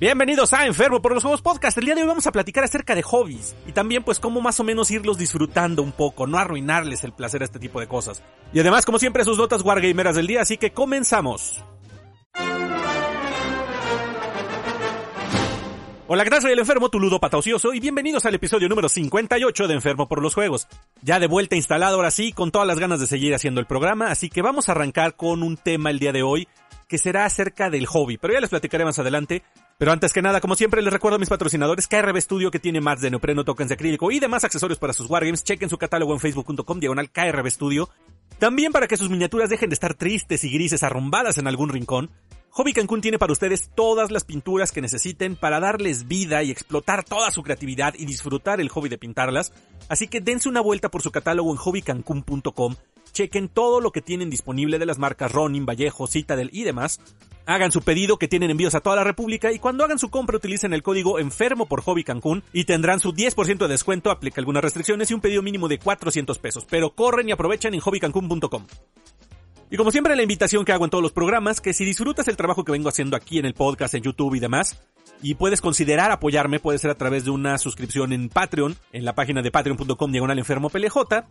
Bienvenidos a Enfermo por los Juegos Podcast. El día de hoy vamos a platicar acerca de hobbies y también pues cómo más o menos irlos disfrutando un poco, no arruinarles el placer a este tipo de cosas. Y además, como siempre, sus notas wargameras del día, así que comenzamos. Hola, ¿qué tal? Soy el enfermo, tu ludópata ocioso, y bienvenidos al episodio número 58 de Enfermo por los Juegos. Ya de vuelta instalado ahora sí, con todas las ganas de seguir haciendo el programa, así que vamos a arrancar con un tema el día de hoy, que será acerca del hobby, pero ya les platicaré más adelante. Pero antes que nada, como siempre, les recuerdo a mis patrocinadores KRB Studio que tiene más de neopreno, tokens de acrílico y demás accesorios para sus wargames. Chequen su catálogo en facebook.com diagonal KRB Studio. También para que sus miniaturas dejen de estar tristes y grises arrumbadas en algún rincón, Hobby Cancún tiene para ustedes todas las pinturas que necesiten para darles vida y explotar toda su creatividad y disfrutar el hobby de pintarlas. Así que dense una vuelta por su catálogo en hobbycancún.com, chequen todo lo que tienen disponible de las marcas Ronin, Vallejo, Citadel y demás. Hagan su pedido que tienen envíos a toda la República y cuando hagan su compra utilicen el código enfermo por Hobby Cancún y tendrán su 10% de descuento, aplica algunas restricciones y un pedido mínimo de 400 pesos. Pero corren y aprovechen en hobbycancún.com. Y como siempre la invitación que hago en todos los programas, que si disfrutas el trabajo que vengo haciendo aquí en el podcast, en YouTube y demás, y puedes considerar apoyarme, puede ser a través de una suscripción en Patreon, en la página de patreon.com diagonal enfermo PLJ,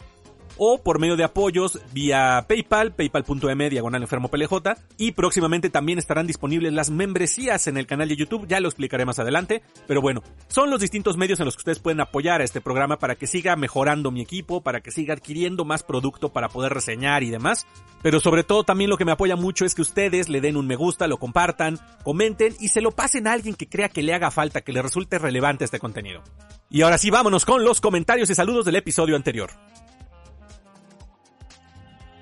o por medio de apoyos vía PayPal, paypal.m diagonal enfermo PLJ y próximamente también estarán disponibles las membresías en el canal de YouTube, ya lo explicaré más adelante, pero bueno, son los distintos medios en los que ustedes pueden apoyar a este programa para que siga mejorando mi equipo, para que siga adquiriendo más producto para poder reseñar y demás, pero sobre todo también lo que me apoya mucho es que ustedes le den un me gusta, lo compartan, comenten y se lo pasen a alguien que crea que le haga falta, que le resulte relevante este contenido. Y ahora sí, vámonos con los comentarios y saludos del episodio anterior.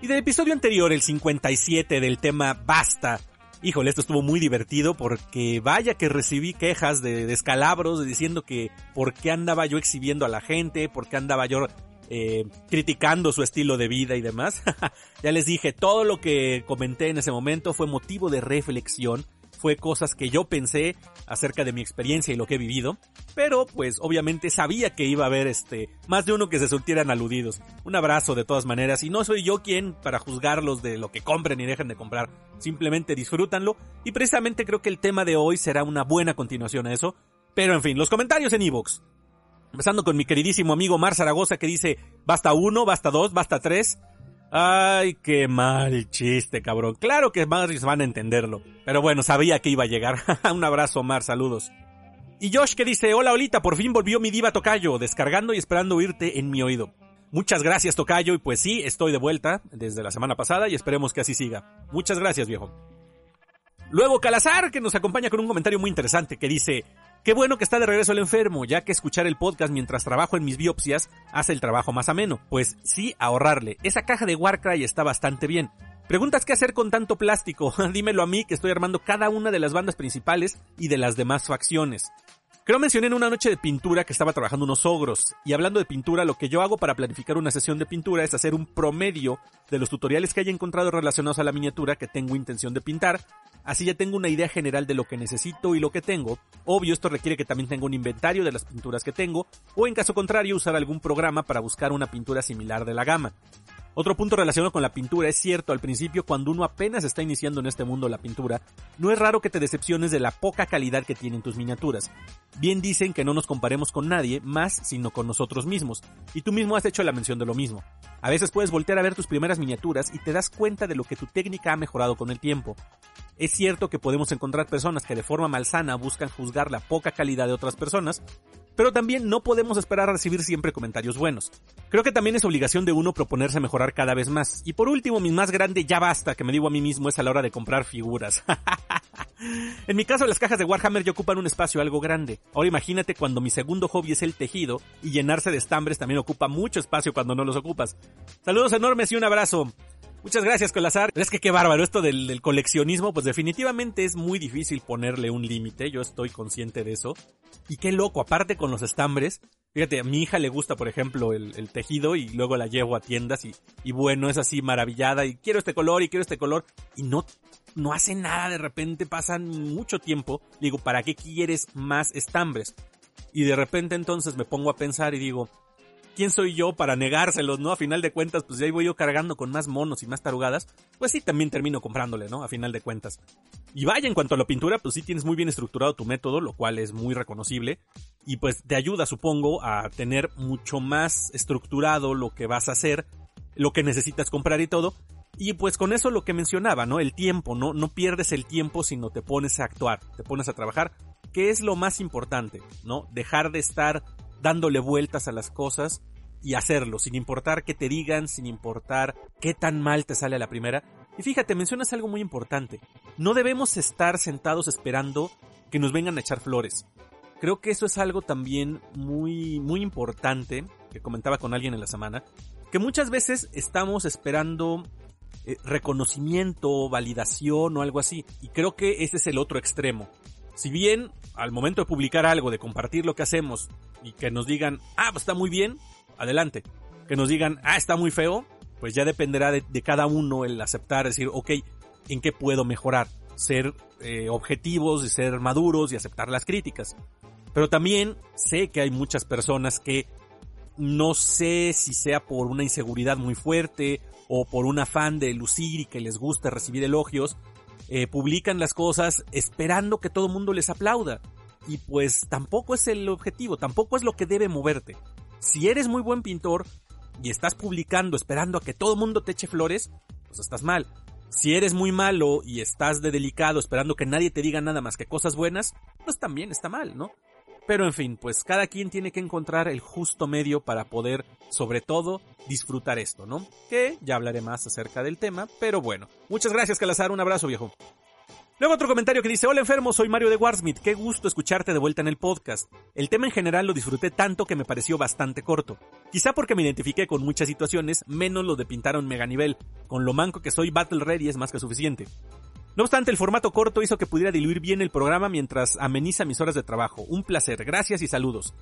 Y del episodio anterior, el 57 del tema Basta. Híjole, esto estuvo muy divertido porque vaya que recibí quejas de descalabros diciendo que por qué andaba yo exhibiendo a la gente, por qué andaba yo eh, criticando su estilo de vida y demás. ya les dije, todo lo que comenté en ese momento fue motivo de reflexión fue cosas que yo pensé acerca de mi experiencia y lo que he vivido, pero pues obviamente sabía que iba a haber este más de uno que se sintieran aludidos. Un abrazo de todas maneras y no soy yo quien para juzgarlos de lo que compren y dejen de comprar, simplemente disfrútanlo y precisamente creo que el tema de hoy será una buena continuación a eso. Pero en fin, los comentarios en iVoox. Empezando con mi queridísimo amigo Mar Zaragoza que dice, basta uno, basta dos, basta tres. Ay, qué mal chiste, cabrón. Claro que más van a entenderlo. Pero bueno, sabía que iba a llegar. Un abrazo, Omar, saludos. Y Josh que dice, hola Olita, por fin volvió mi diva Tocayo, descargando y esperando oírte en mi oído. Muchas gracias Tocayo, y pues sí, estoy de vuelta desde la semana pasada y esperemos que así siga. Muchas gracias, viejo. Luego Calazar, que nos acompaña con un comentario muy interesante que dice, Qué bueno que está de regreso el enfermo, ya que escuchar el podcast mientras trabajo en mis biopsias hace el trabajo más ameno. Pues sí, ahorrarle. Esa caja de Warcry está bastante bien. Preguntas qué hacer con tanto plástico. Dímelo a mí que estoy armando cada una de las bandas principales y de las demás facciones. Creo mencioné en una noche de pintura que estaba trabajando unos ogros, y hablando de pintura, lo que yo hago para planificar una sesión de pintura es hacer un promedio de los tutoriales que haya encontrado relacionados a la miniatura que tengo intención de pintar, así ya tengo una idea general de lo que necesito y lo que tengo. Obvio, esto requiere que también tenga un inventario de las pinturas que tengo, o en caso contrario, usar algún programa para buscar una pintura similar de la gama. Otro punto relacionado con la pintura es cierto, al principio cuando uno apenas está iniciando en este mundo la pintura, no es raro que te decepciones de la poca calidad que tienen tus miniaturas. Bien dicen que no nos comparemos con nadie, más sino con nosotros mismos, y tú mismo has hecho la mención de lo mismo. A veces puedes voltear a ver tus primeras miniaturas y te das cuenta de lo que tu técnica ha mejorado con el tiempo. Es cierto que podemos encontrar personas que de forma malsana buscan juzgar la poca calidad de otras personas, pero también no podemos esperar a recibir siempre comentarios buenos. Creo que también es obligación de uno proponerse mejorar cada vez más. Y por último, mi más grande ya basta que me digo a mí mismo es a la hora de comprar figuras. en mi caso, las cajas de Warhammer ya ocupan un espacio algo grande. Ahora imagínate cuando mi segundo hobby es el tejido y llenarse de estambres también ocupa mucho espacio cuando no los ocupas. Saludos enormes y un abrazo. Muchas gracias, Colazar. Es que qué bárbaro esto del, del, coleccionismo, pues definitivamente es muy difícil ponerle un límite, yo estoy consciente de eso. Y qué loco, aparte con los estambres, fíjate, a mi hija le gusta, por ejemplo, el, tejido y luego la llevo a tiendas y, y bueno, es así maravillada y quiero este color y quiero este color y no, no hace nada, de repente pasan mucho tiempo, digo, ¿para qué quieres más estambres? Y de repente entonces me pongo a pensar y digo, ¿quién soy yo para negárselos, no? A final de cuentas, pues ya voy yo cargando con más monos y más tarugadas, pues sí, también termino comprándole, ¿no? A final de cuentas. Y vaya, en cuanto a la pintura, pues sí tienes muy bien estructurado tu método, lo cual es muy reconocible. Y pues te ayuda, supongo, a tener mucho más estructurado lo que vas a hacer, lo que necesitas comprar y todo. Y pues con eso lo que mencionaba, ¿no? El tiempo, ¿no? No pierdes el tiempo sino te pones a actuar, te pones a trabajar, que es lo más importante, ¿no? Dejar de estar dándole vueltas a las cosas y hacerlo, sin importar qué te digan, sin importar qué tan mal te sale a la primera. Y fíjate, mencionas algo muy importante. No debemos estar sentados esperando que nos vengan a echar flores. Creo que eso es algo también muy, muy importante, que comentaba con alguien en la semana, que muchas veces estamos esperando eh, reconocimiento, validación o algo así. Y creo que ese es el otro extremo. Si bien al momento de publicar algo, de compartir lo que hacemos y que nos digan, ah, pues está muy bien, adelante. Que nos digan, ah, está muy feo, pues ya dependerá de, cada uno el aceptar, decir, ok, ¿en qué puedo mejorar? Ser eh, objetivos y ser maduros y aceptar las críticas. Pero también sé que hay muchas personas que no sé si sea por una inseguridad muy fuerte o por un afán de lucir y que les guste recibir elogios, eh, publican las cosas esperando que todo el mundo les aplauda. Y pues tampoco es el objetivo, tampoco es lo que debe moverte. Si eres muy buen pintor y estás publicando esperando a que todo el mundo te eche flores, pues estás mal. Si eres muy malo y estás de delicado esperando que nadie te diga nada más que cosas buenas, pues también está mal, ¿no? Pero en fin, pues cada quien tiene que encontrar el justo medio para poder, sobre todo, disfrutar esto, ¿no? Que ya hablaré más acerca del tema, pero bueno. Muchas gracias, Calazar, un abrazo, viejo. Luego otro comentario que dice, hola enfermo, soy Mario de Warsmith, qué gusto escucharte de vuelta en el podcast. El tema en general lo disfruté tanto que me pareció bastante corto. Quizá porque me identifiqué con muchas situaciones, menos lo de pintar a un mega nivel. Con lo manco que soy, Battle Ready es más que suficiente. No obstante, el formato corto hizo que pudiera diluir bien el programa mientras ameniza mis horas de trabajo. Un placer, gracias y saludos.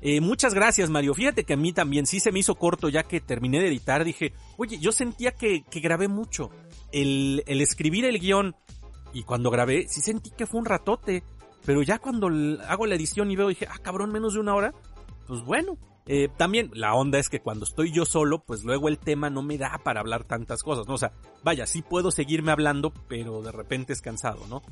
Eh, muchas gracias Mario, fíjate que a mí también sí se me hizo corto ya que terminé de editar, dije, oye, yo sentía que, que grabé mucho. El, el escribir el guion y cuando grabé, sí sentí que fue un ratote. Pero ya cuando hago la edición y veo, dije, ah, cabrón, menos de una hora. Pues bueno. Eh, también la onda es que cuando estoy yo solo, pues luego el tema no me da para hablar tantas cosas, ¿no? O sea, vaya, sí puedo seguirme hablando, pero de repente es cansado, ¿no?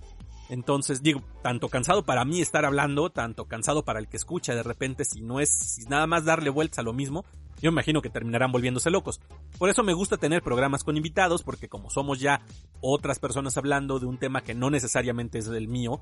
Entonces, digo, tanto cansado para mí estar hablando, tanto cansado para el que escucha de repente, si no es, si nada más darle vueltas a lo mismo, yo imagino que terminarán volviéndose locos. Por eso me gusta tener programas con invitados, porque como somos ya otras personas hablando de un tema que no necesariamente es del mío,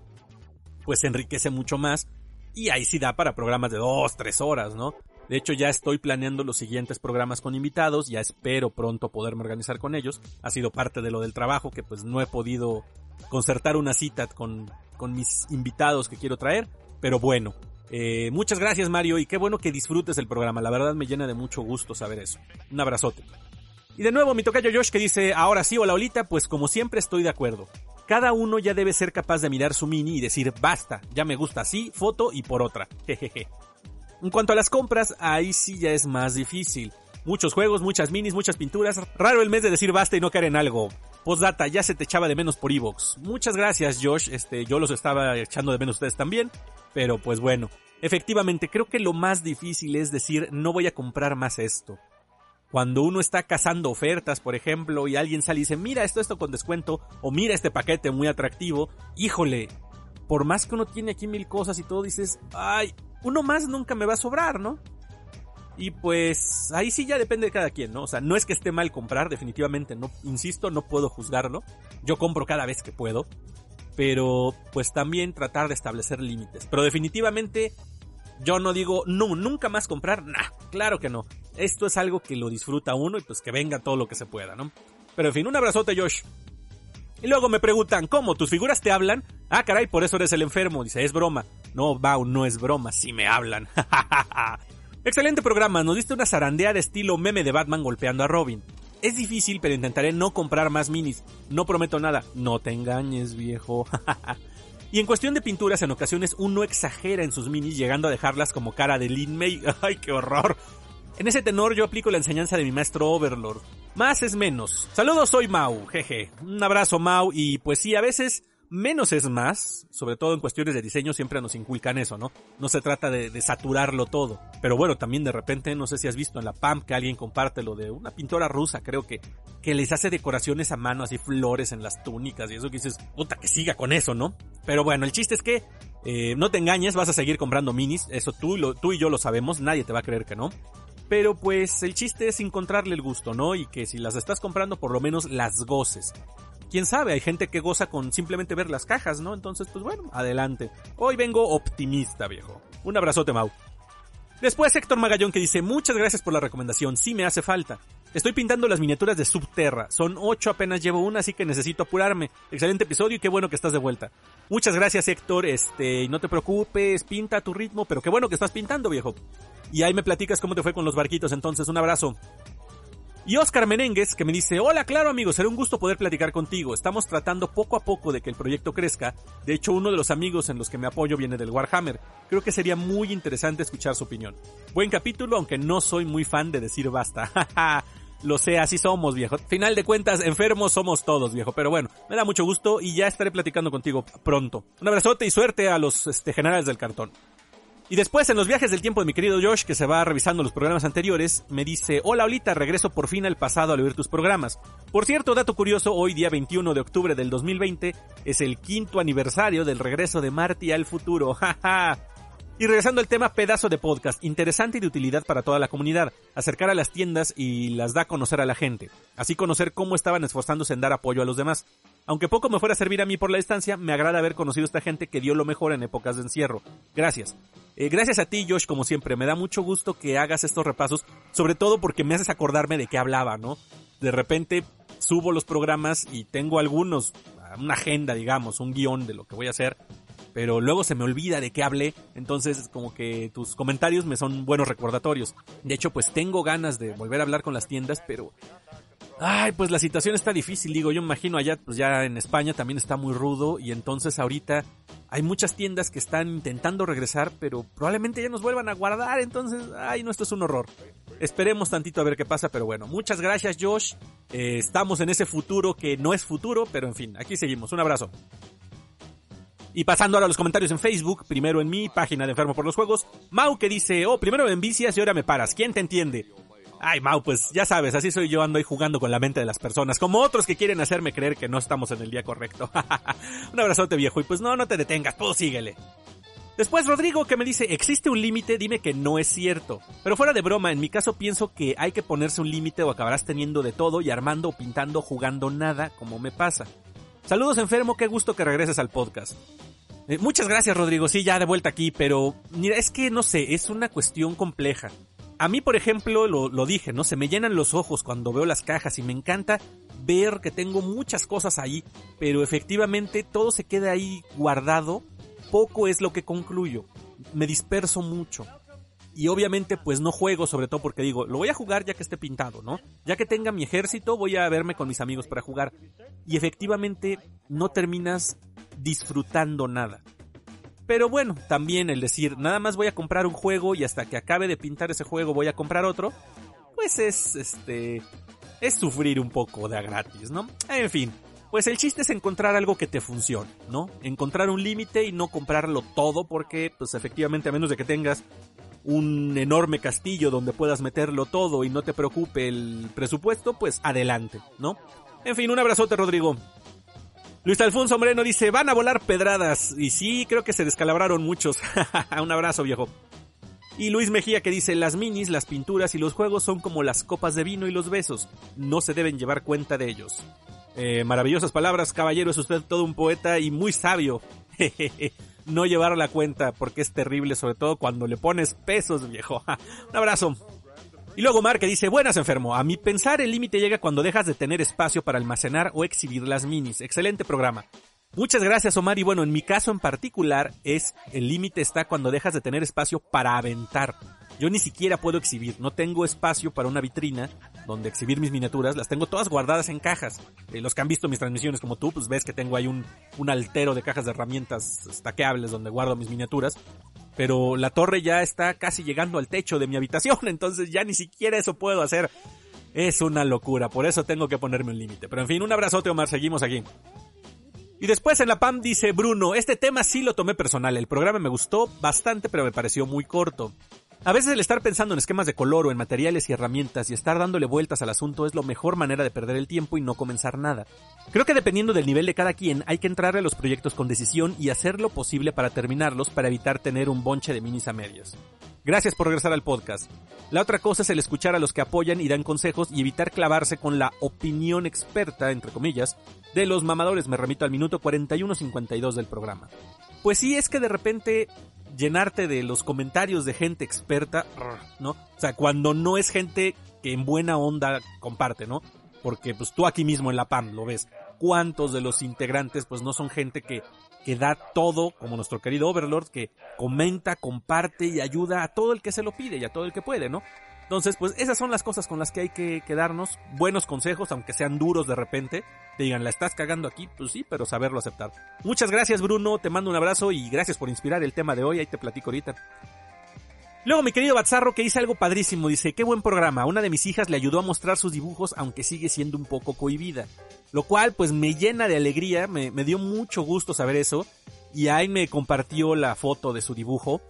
pues enriquece mucho más. Y ahí sí da para programas de dos, tres horas, ¿no? De hecho, ya estoy planeando los siguientes programas con invitados, ya espero pronto poderme organizar con ellos. Ha sido parte de lo del trabajo que pues no he podido concertar una cita con, con mis invitados que quiero traer, pero bueno, eh, muchas gracias Mario y qué bueno que disfrutes el programa, la verdad me llena de mucho gusto saber eso. Un abrazote. Y de nuevo mi tocayo Josh que dice, ahora sí, hola Olita, pues como siempre estoy de acuerdo. Cada uno ya debe ser capaz de mirar su mini y decir, basta, ya me gusta así, foto y por otra. Jejeje. En cuanto a las compras, ahí sí ya es más difícil. Muchos juegos, muchas minis, muchas pinturas. Raro el mes de decir basta y no caer en algo. Postdata, ya se te echaba de menos por Evox. Muchas gracias, Josh. Este, yo los estaba echando de menos ustedes también. Pero pues bueno, efectivamente creo que lo más difícil es decir no voy a comprar más esto. Cuando uno está cazando ofertas, por ejemplo, y alguien sale y dice, mira esto, esto con descuento, o mira este paquete muy atractivo, híjole, por más que uno tiene aquí mil cosas y todo, dices, ay, uno más nunca me va a sobrar, ¿no? Y pues ahí sí ya depende de cada quien, ¿no? O sea, no es que esté mal comprar, definitivamente, no, insisto, no puedo juzgarlo. Yo compro cada vez que puedo pero pues también tratar de establecer límites. Pero definitivamente yo no digo, no, nunca más comprar, nah, claro que no. Esto es algo que lo disfruta uno y pues que venga todo lo que se pueda, ¿no? Pero en fin, un abrazote Josh. Y luego me preguntan, ¿cómo? ¿Tus figuras te hablan? Ah, caray, por eso eres el enfermo. Dice, es broma. No, Bau, no es broma, sí me hablan. Excelente programa, nos diste una zarandea de estilo meme de Batman golpeando a Robin. Es difícil, pero intentaré no comprar más minis. No prometo nada. No te engañes, viejo. y en cuestión de pinturas, en ocasiones uno exagera en sus minis, llegando a dejarlas como cara de Lin May. ¡Ay, qué horror! En ese tenor yo aplico la enseñanza de mi maestro Overlord. Más es menos. Saludos, soy Mau, jeje. Un abrazo, Mau, y pues sí, a veces Menos es más, sobre todo en cuestiones de diseño siempre nos inculcan eso, ¿no? No se trata de, de, saturarlo todo. Pero bueno, también de repente, no sé si has visto en la PAM que alguien comparte lo de una pintora rusa, creo que, que les hace decoraciones a mano, así flores en las túnicas y eso que dices, puta, que siga con eso, ¿no? Pero bueno, el chiste es que eh, no te engañes, vas a seguir comprando minis, eso tú, tú y yo lo sabemos, nadie te va a creer que no. Pero pues el chiste es encontrarle el gusto, ¿no? Y que si las estás comprando por lo menos las goces. Quién sabe, hay gente que goza con simplemente ver las cajas, ¿no? Entonces, pues bueno, adelante. Hoy vengo optimista, viejo. Un abrazote, Mau. Después Héctor Magallón que dice, muchas gracias por la recomendación, sí me hace falta. Estoy pintando las miniaturas de Subterra, son ocho apenas llevo una, así que necesito apurarme. Excelente episodio y qué bueno que estás de vuelta. Muchas gracias Héctor, este, no te preocupes, pinta a tu ritmo, pero qué bueno que estás pintando, viejo. Y ahí me platicas cómo te fue con los barquitos, entonces un abrazo. Y Oscar Menengues que me dice, hola claro amigos, será un gusto poder platicar contigo. Estamos tratando poco a poco de que el proyecto crezca. De hecho, uno de los amigos en los que me apoyo viene del Warhammer. Creo que sería muy interesante escuchar su opinión. Buen capítulo, aunque no soy muy fan de decir basta. Lo sé, así somos, viejo. Final de cuentas, enfermos somos todos, viejo. Pero bueno, me da mucho gusto y ya estaré platicando contigo pronto. Un abrazote y suerte a los este, generales del cartón. Y después, en los viajes del tiempo de mi querido Josh, que se va revisando los programas anteriores, me dice, hola Olita, regreso por fin al pasado al oír tus programas. Por cierto, dato curioso, hoy día 21 de octubre del 2020 es el quinto aniversario del regreso de Marty al futuro, jaja. Y regresando al tema, pedazo de podcast, interesante y de utilidad para toda la comunidad, acercar a las tiendas y las da a conocer a la gente, así conocer cómo estaban esforzándose en dar apoyo a los demás. Aunque poco me fuera a servir a mí por la distancia, me agrada haber conocido a esta gente que dio lo mejor en épocas de encierro. Gracias. Eh, gracias a ti, Josh, como siempre. Me da mucho gusto que hagas estos repasos, sobre todo porque me haces acordarme de qué hablaba, ¿no? De repente subo los programas y tengo algunos, una agenda, digamos, un guion de lo que voy a hacer, pero luego se me olvida de qué hablé, entonces como que tus comentarios me son buenos recordatorios. De hecho, pues tengo ganas de volver a hablar con las tiendas, pero Ay, pues la situación está difícil, digo, yo imagino allá, pues ya en España también está muy rudo y entonces ahorita hay muchas tiendas que están intentando regresar, pero probablemente ya nos vuelvan a guardar, entonces, ay, no, esto es un horror. Esperemos tantito a ver qué pasa, pero bueno, muchas gracias Josh, eh, estamos en ese futuro que no es futuro, pero en fin, aquí seguimos, un abrazo. Y pasando ahora a los comentarios en Facebook, primero en mi página de Enfermo por los Juegos, Mau que dice, oh, primero me envicias y ahora me paras, ¿quién te entiende? Ay, Mau, pues ya sabes, así soy yo, ando ahí jugando con la mente de las personas, como otros que quieren hacerme creer que no estamos en el día correcto. un abrazote viejo y pues no, no te detengas, tú síguele. Después Rodrigo que me dice, existe un límite, dime que no es cierto. Pero fuera de broma, en mi caso pienso que hay que ponerse un límite o acabarás teniendo de todo y armando o pintando jugando nada, como me pasa. Saludos enfermo, qué gusto que regreses al podcast. Eh, muchas gracias Rodrigo, sí, ya de vuelta aquí, pero mira, es que no sé, es una cuestión compleja. A mí, por ejemplo, lo, lo, dije, ¿no? Se me llenan los ojos cuando veo las cajas y me encanta ver que tengo muchas cosas ahí, pero efectivamente todo se queda ahí guardado, poco es lo que concluyo, me disperso mucho. Y obviamente pues no juego, sobre todo porque digo, lo voy a jugar ya que esté pintado, ¿no? Ya que tenga mi ejército, voy a verme con mis amigos para jugar. Y efectivamente no terminas disfrutando nada. Pero bueno, también el decir, nada más voy a comprar un juego y hasta que acabe de pintar ese juego voy a comprar otro, pues es, este, es sufrir un poco de a gratis, ¿no? En fin, pues el chiste es encontrar algo que te funcione, ¿no? Encontrar un límite y no comprarlo todo porque, pues efectivamente, a menos de que tengas un enorme castillo donde puedas meterlo todo y no te preocupe el presupuesto, pues adelante, ¿no? En fin, un abrazote, Rodrigo. Luis Alfonso Moreno dice, van a volar pedradas. Y sí, creo que se descalabraron muchos. un abrazo, viejo. Y Luis Mejía que dice, las minis, las pinturas y los juegos son como las copas de vino y los besos. No se deben llevar cuenta de ellos. Eh, maravillosas palabras, caballero, es usted todo un poeta y muy sabio. no llevar la cuenta porque es terrible, sobre todo cuando le pones pesos, viejo. Un abrazo. Y luego Mar que dice, buenas enfermo, a mi pensar el límite llega cuando dejas de tener espacio para almacenar o exhibir las minis. Excelente programa. Muchas gracias Omar y bueno, en mi caso en particular es el límite está cuando dejas de tener espacio para aventar. Yo ni siquiera puedo exhibir, no tengo espacio para una vitrina donde exhibir mis miniaturas, las tengo todas guardadas en cajas. Eh, los que han visto mis transmisiones como tú, pues ves que tengo ahí un, altero de cajas de herramientas estaqueables donde guardo mis miniaturas. Pero la torre ya está casi llegando al techo de mi habitación, entonces ya ni siquiera eso puedo hacer. Es una locura, por eso tengo que ponerme un límite. Pero en fin, un abrazote Omar, seguimos aquí. Y después en la PAM dice Bruno, este tema sí lo tomé personal, el programa me gustó bastante pero me pareció muy corto. A veces el estar pensando en esquemas de color o en materiales y herramientas y estar dándole vueltas al asunto es la mejor manera de perder el tiempo y no comenzar nada. Creo que dependiendo del nivel de cada quien hay que entrar a los proyectos con decisión y hacer lo posible para terminarlos para evitar tener un bonche de minis a medias. Gracias por regresar al podcast. La otra cosa es el escuchar a los que apoyan y dan consejos y evitar clavarse con la opinión experta, entre comillas, de los mamadores. Me remito al minuto 41.52 del programa. Pues sí, es que de repente llenarte de los comentarios de gente experta, ¿no? O sea, cuando no es gente que en buena onda comparte, ¿no? Porque pues tú aquí mismo en la PAM lo ves. ¿Cuántos de los integrantes pues no son gente que, que da todo, como nuestro querido Overlord, que comenta, comparte y ayuda a todo el que se lo pide y a todo el que puede, ¿no? Entonces, pues esas son las cosas con las que hay que quedarnos. Buenos consejos, aunque sean duros de repente. Te digan, la estás cagando aquí, pues sí, pero saberlo aceptar. Muchas gracias Bruno, te mando un abrazo y gracias por inspirar el tema de hoy, ahí te platico ahorita. Luego mi querido Bazzarro que dice algo padrísimo, dice, qué buen programa, una de mis hijas le ayudó a mostrar sus dibujos aunque sigue siendo un poco cohibida. Lo cual pues me llena de alegría, me, me dio mucho gusto saber eso y ahí me compartió la foto de su dibujo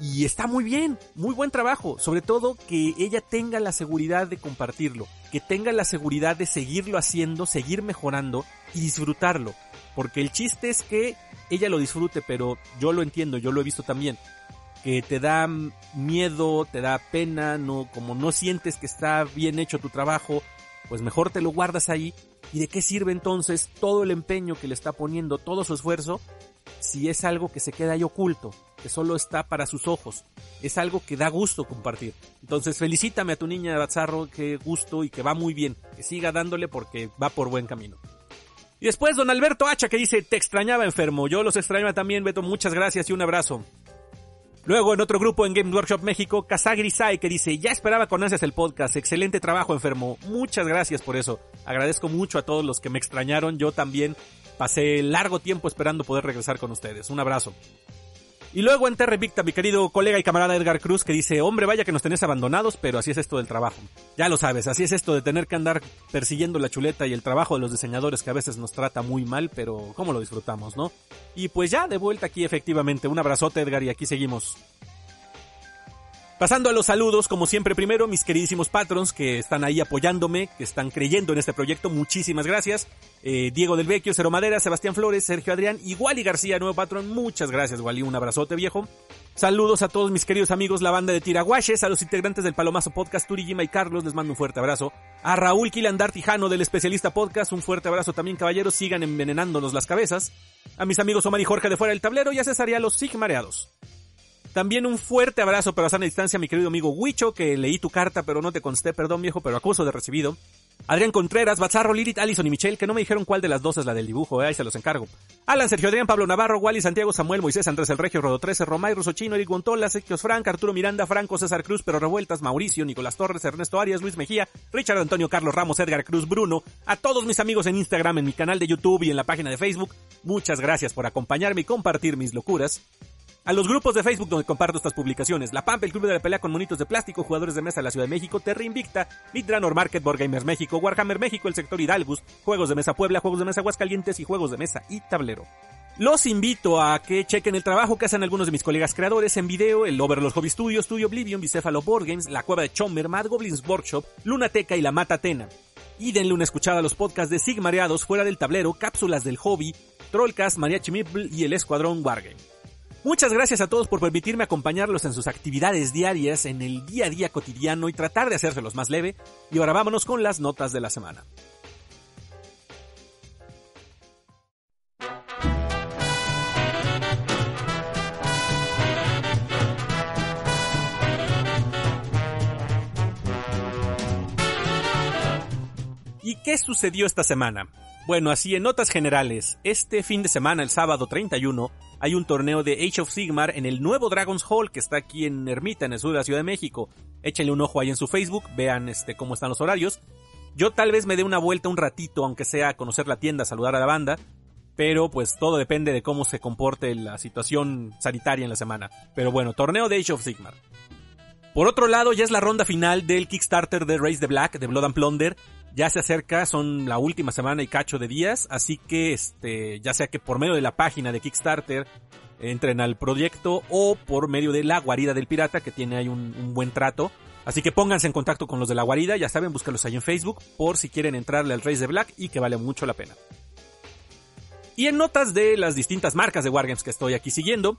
y está muy bien, muy buen trabajo. Sobre todo que ella tenga la seguridad de compartirlo, que tenga la seguridad de seguirlo haciendo, seguir mejorando y disfrutarlo. Porque el chiste es que ella lo disfrute, pero yo lo entiendo, yo lo he visto también. Que te da miedo, te da pena, no, como no sientes que está bien hecho tu trabajo, pues mejor te lo guardas ahí. ¿Y de qué sirve entonces todo el empeño que le está poniendo, todo su esfuerzo, si es algo que se queda ahí oculto, que solo está para sus ojos. Es algo que da gusto compartir. Entonces felicítame a tu niña Bazarro, que gusto y que va muy bien. Que siga dándole porque va por buen camino. Y después don Alberto Hacha que dice, te extrañaba enfermo. Yo los extrañaba también, Beto. Muchas gracias y un abrazo. Luego en otro grupo en Game Workshop México, Casagri Sai que dice, ya esperaba con ansias el podcast, excelente trabajo enfermo, muchas gracias por eso, agradezco mucho a todos los que me extrañaron, yo también pasé largo tiempo esperando poder regresar con ustedes, un abrazo. Y luego en Terre Victa, mi querido colega y camarada Edgar Cruz, que dice, hombre, vaya que nos tenés abandonados, pero así es esto del trabajo. Ya lo sabes, así es esto de tener que andar persiguiendo la chuleta y el trabajo de los diseñadores que a veces nos trata muy mal, pero cómo lo disfrutamos, ¿no? Y pues ya, de vuelta aquí efectivamente, un abrazote Edgar y aquí seguimos. Pasando a los saludos, como siempre primero, mis queridísimos patrons que están ahí apoyándome, que están creyendo en este proyecto, muchísimas gracias. Eh, Diego del Vecchio, Cero Madera, Sebastián Flores, Sergio Adrián y Wally García, nuevo patrón, muchas gracias Wally, un abrazote viejo. Saludos a todos mis queridos amigos, la banda de Tiraguaches, a los integrantes del Palomazo Podcast, Turi, Gima y Carlos, les mando un fuerte abrazo. A Raúl Quilandar Tijano del Especialista Podcast, un fuerte abrazo también caballeros, sigan envenenándonos las cabezas. A mis amigos Omar y Jorge de Fuera del Tablero y a César y a los Sigmareados. También un fuerte abrazo pero a sana distancia mi querido amigo Huicho, que leí tu carta pero no te consté, perdón viejo, pero acuso de recibido. Adrián Contreras, Bazarro, Lilith, Allison y Michelle, que no me dijeron cuál de las dos es la del dibujo, eh, ahí se los encargo. Alan, Sergio Adrián, Pablo Navarro, Wally, Santiago, Samuel, Moisés, Andrés El Regio, Rodo 13, Romay, Ruso Chino, Eric Gontola, Sequios Frank, Arturo Miranda, Franco, César Cruz, Pero Revueltas, Mauricio, Nicolás Torres, Ernesto Arias, Luis Mejía, Richard Antonio Carlos Ramos, Edgar Cruz, Bruno, a todos mis amigos en Instagram, en mi canal de YouTube y en la página de Facebook, muchas gracias por acompañarme y compartir mis locuras a los grupos de Facebook donde comparto estas publicaciones. La Pampa, el Club de la Pelea con Monitos de Plástico, Jugadores de Mesa de la Ciudad de México, Terra Invicta, Midranor Market, Board Gamers México, Warhammer México, el sector Hidalgus, Juegos de Mesa Puebla, Juegos de Mesa Aguascalientes y Juegos de Mesa y Tablero. Los invito a que chequen el trabajo que hacen algunos de mis colegas creadores en video, el Overlord Hobby Studio, Studio Oblivion, Bicéfalo Board Games, La Cueva de Chomber, Mad Goblins Workshop, Lunateca y La Mata Atena. Y denle una escuchada a los podcasts de Sigmareados, Fuera del Tablero, Cápsulas del Hobby, Trollcast, Mariachi Meeple y el Escuadrón Wargame. Muchas gracias a todos por permitirme acompañarlos en sus actividades diarias, en el día a día cotidiano y tratar de hacérselos más leve. Y ahora vámonos con las notas de la semana. ¿Y qué sucedió esta semana? Bueno, así en notas generales, este fin de semana, el sábado 31, hay un torneo de Age of Sigmar en el nuevo Dragon's Hall que está aquí en Ermita, en el sur de la Ciudad de México. Échenle un ojo ahí en su Facebook, vean este cómo están los horarios. Yo tal vez me dé una vuelta un ratito, aunque sea a conocer la tienda, saludar a la banda, pero pues todo depende de cómo se comporte la situación sanitaria en la semana. Pero bueno, torneo de Age of Sigmar. Por otro lado, ya es la ronda final del Kickstarter de Race the Black, de Blood and Plunder, Ya se acerca, son la última semana y cacho de días, así que este, ya sea que por medio de la página de Kickstarter entren al proyecto o por medio de la guarida del pirata que tiene ahí un, buen trato. Así que pónganse en contacto con los de la guarida, ya saben, búscalos ahí en Facebook por si quieren entrarle al Race de Black y que vale mucho la pena. Y en notas de las distintas marcas de Wargames que estoy aquí siguiendo,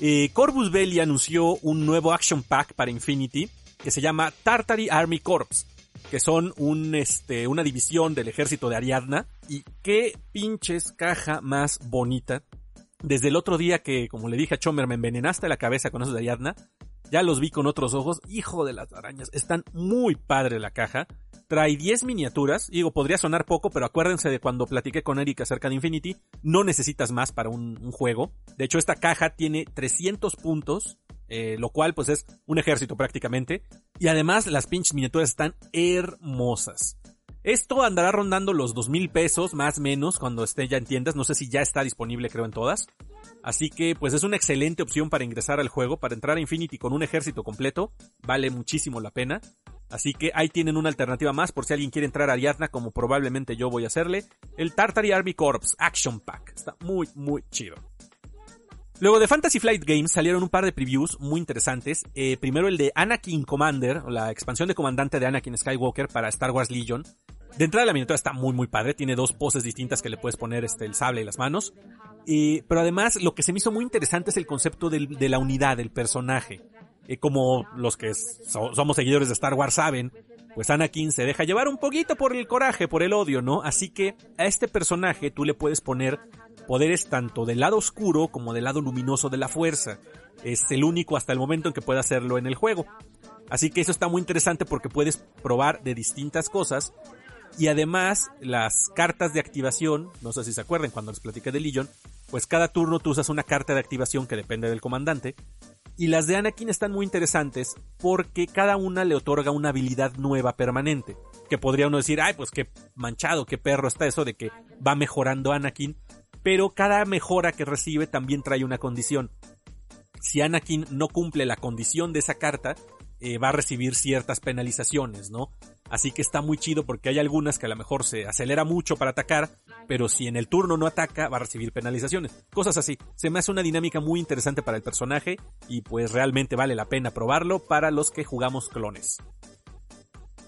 eh, Corvus Belli anunció un nuevo Action Pack para Infinity que se llama Tartary Army Corps, que son un, este, una división del ejército de Ariadna. Y qué pinches caja más bonita. Desde el otro día que, como le dije a Chomer, me envenenaste la cabeza con esos de Ariadna, ya los vi con otros ojos. Hijo de las arañas, están muy padre la caja. Trae 10 miniaturas. Digo, podría sonar poco, pero acuérdense de cuando platiqué con Eric acerca de Infinity. No necesitas más para un, un juego. De hecho, esta caja tiene 300 puntos eh, lo cual pues es un ejército prácticamente. Y además las pinches miniaturas están hermosas. Esto andará rondando los dos mil pesos, más menos, cuando esté ya en tiendas. No sé si ya está disponible, creo, en todas. Así que, pues es una excelente opción para ingresar al juego, para entrar a Infinity con un ejército completo. Vale muchísimo la pena. Así que ahí tienen una alternativa más por si alguien quiere entrar a Ariadna, como probablemente yo voy a hacerle. El Tartary Army Corps Action Pack. Está muy, muy chido. Luego de Fantasy Flight Games salieron un par de previews muy interesantes. Eh, primero el de Anakin Commander, la expansión de comandante de Anakin Skywalker para Star Wars Legion. De entrada la miniatura está muy muy padre, tiene dos poses distintas que le puedes poner este, el sable y las manos. pero además lo que se me hizo muy interesante es el concepto de la unidad del personaje. Eh, como los que somos seguidores de Star Wars saben, pues Anakin se deja llevar un poquito por el coraje, por el odio, ¿no? Así que a este personaje tú le puedes poner poderes tanto del lado oscuro como del lado luminoso de la fuerza. Es el único hasta el momento en que puede hacerlo en el juego. Así que eso está muy interesante porque puedes probar de distintas cosas. Y además, las cartas de activación, no sé si se acuerdan cuando les platiqué de Legion, pues cada turno tú usas una carta de activación que depende del comandante. Y las de Anakin están muy interesantes porque cada una le otorga una habilidad nueva permanente. Que podría uno decir, ay, pues qué manchado, qué perro está eso de que va mejorando Anakin pero cada mejora que recibe también trae una condición. Si Anakin no cumple la condición de esa carta, eh, va a recibir ciertas penalizaciones, ¿no? Así que está muy chido porque hay algunas que a lo mejor se acelera mucho para atacar, pero si en el turno no ataca, va a recibir penalizaciones. Cosas así. Se me hace una dinámica muy interesante para el personaje y pues realmente vale la pena probarlo para los que jugamos clones.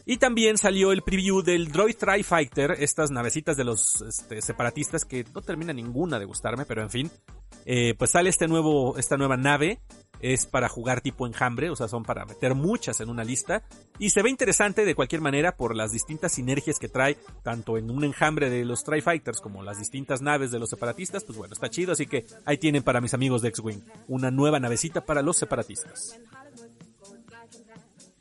Y también salió el preview del Droid Tri Fighter, estas navecitas de los este, separatistas que no termina ninguna de gustarme, pero en fin. Eh, pues sale este nuevo, esta nueva nave. Es para jugar tipo enjambre, o sea, son para meter muchas en una lista. Y se ve interesante de cualquier manera por las distintas sinergias que trae, tanto en un enjambre de los Tri Fighters como las distintas naves de los separatistas. Pues bueno, está chido, así que ahí tienen para mis amigos de X-Wing una nueva navecita para los separatistas.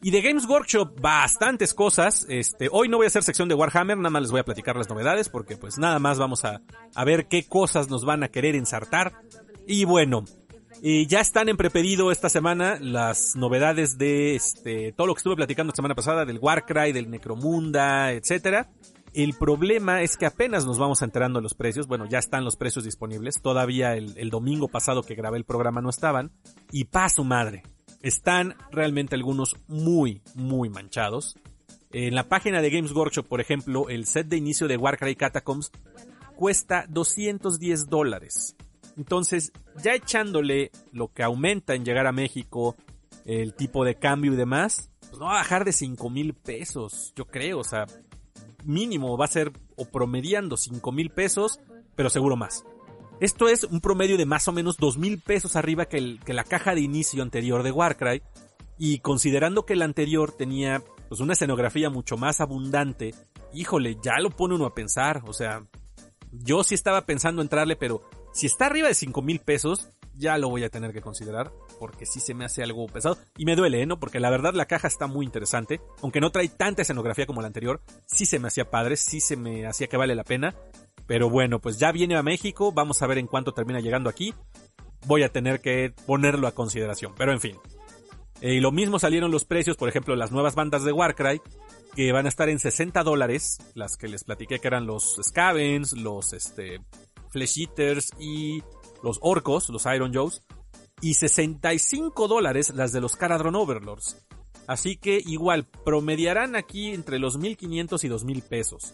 Y de Games Workshop, bastantes cosas. Este, hoy no voy a hacer sección de Warhammer, nada más les voy a platicar las novedades, porque pues nada más vamos a, a ver qué cosas nos van a querer ensartar. Y bueno, ya están en prepedido esta semana las novedades de este, todo lo que estuve platicando la semana pasada, del Warcry, del Necromunda, etcétera. El problema es que apenas nos vamos enterando de los precios. Bueno, ya están los precios disponibles. Todavía el domingo pasado que grabé el programa no estaban. Y pa' su madre. Están realmente algunos muy, muy manchados. En la página de Games Workshop, por ejemplo, el set de inicio de Warcry Catacombs cuesta 210 dólares. Entonces, ya echándole lo que aumenta en llegar a México, el tipo de cambio y demás, pues no va a bajar de 5 mil pesos, yo creo, o sea, mínimo va a ser o promediando 5 mil pesos, pero seguro más. Esto es un promedio de más o menos dos mil pesos arriba que, el, que la caja de inicio anterior de Warcry. Y considerando que el anterior tenía pues una escenografía mucho más abundante, híjole, ya lo pone uno a pensar. O sea, yo sí estaba pensando entrarle, pero si está arriba de cinco mil pesos, ya lo voy a tener que considerar, porque sí se me hace algo pesado. Y me duele, ¿eh? ¿no? Porque la verdad la caja está muy interesante, aunque no trae tanta escenografía como la anterior, sí se me hacía padre, sí se me hacía que vale la pena. Pero bueno, pues ya viene a México, vamos a ver en cuánto termina llegando aquí. Voy a tener que ponerlo a consideración, pero en fin. Y lo mismo salieron los precios, por ejemplo, las nuevas bandas de Warcry, que van a estar en 60 dólares, las que les platiqué que eran los Scavens, los este, Flesh Eaters y los Orcos, los Iron Joes, y 65 dólares las de los Caradron Overlords. Así que igual, promediarán aquí entre los 1500 y 2000 pesos.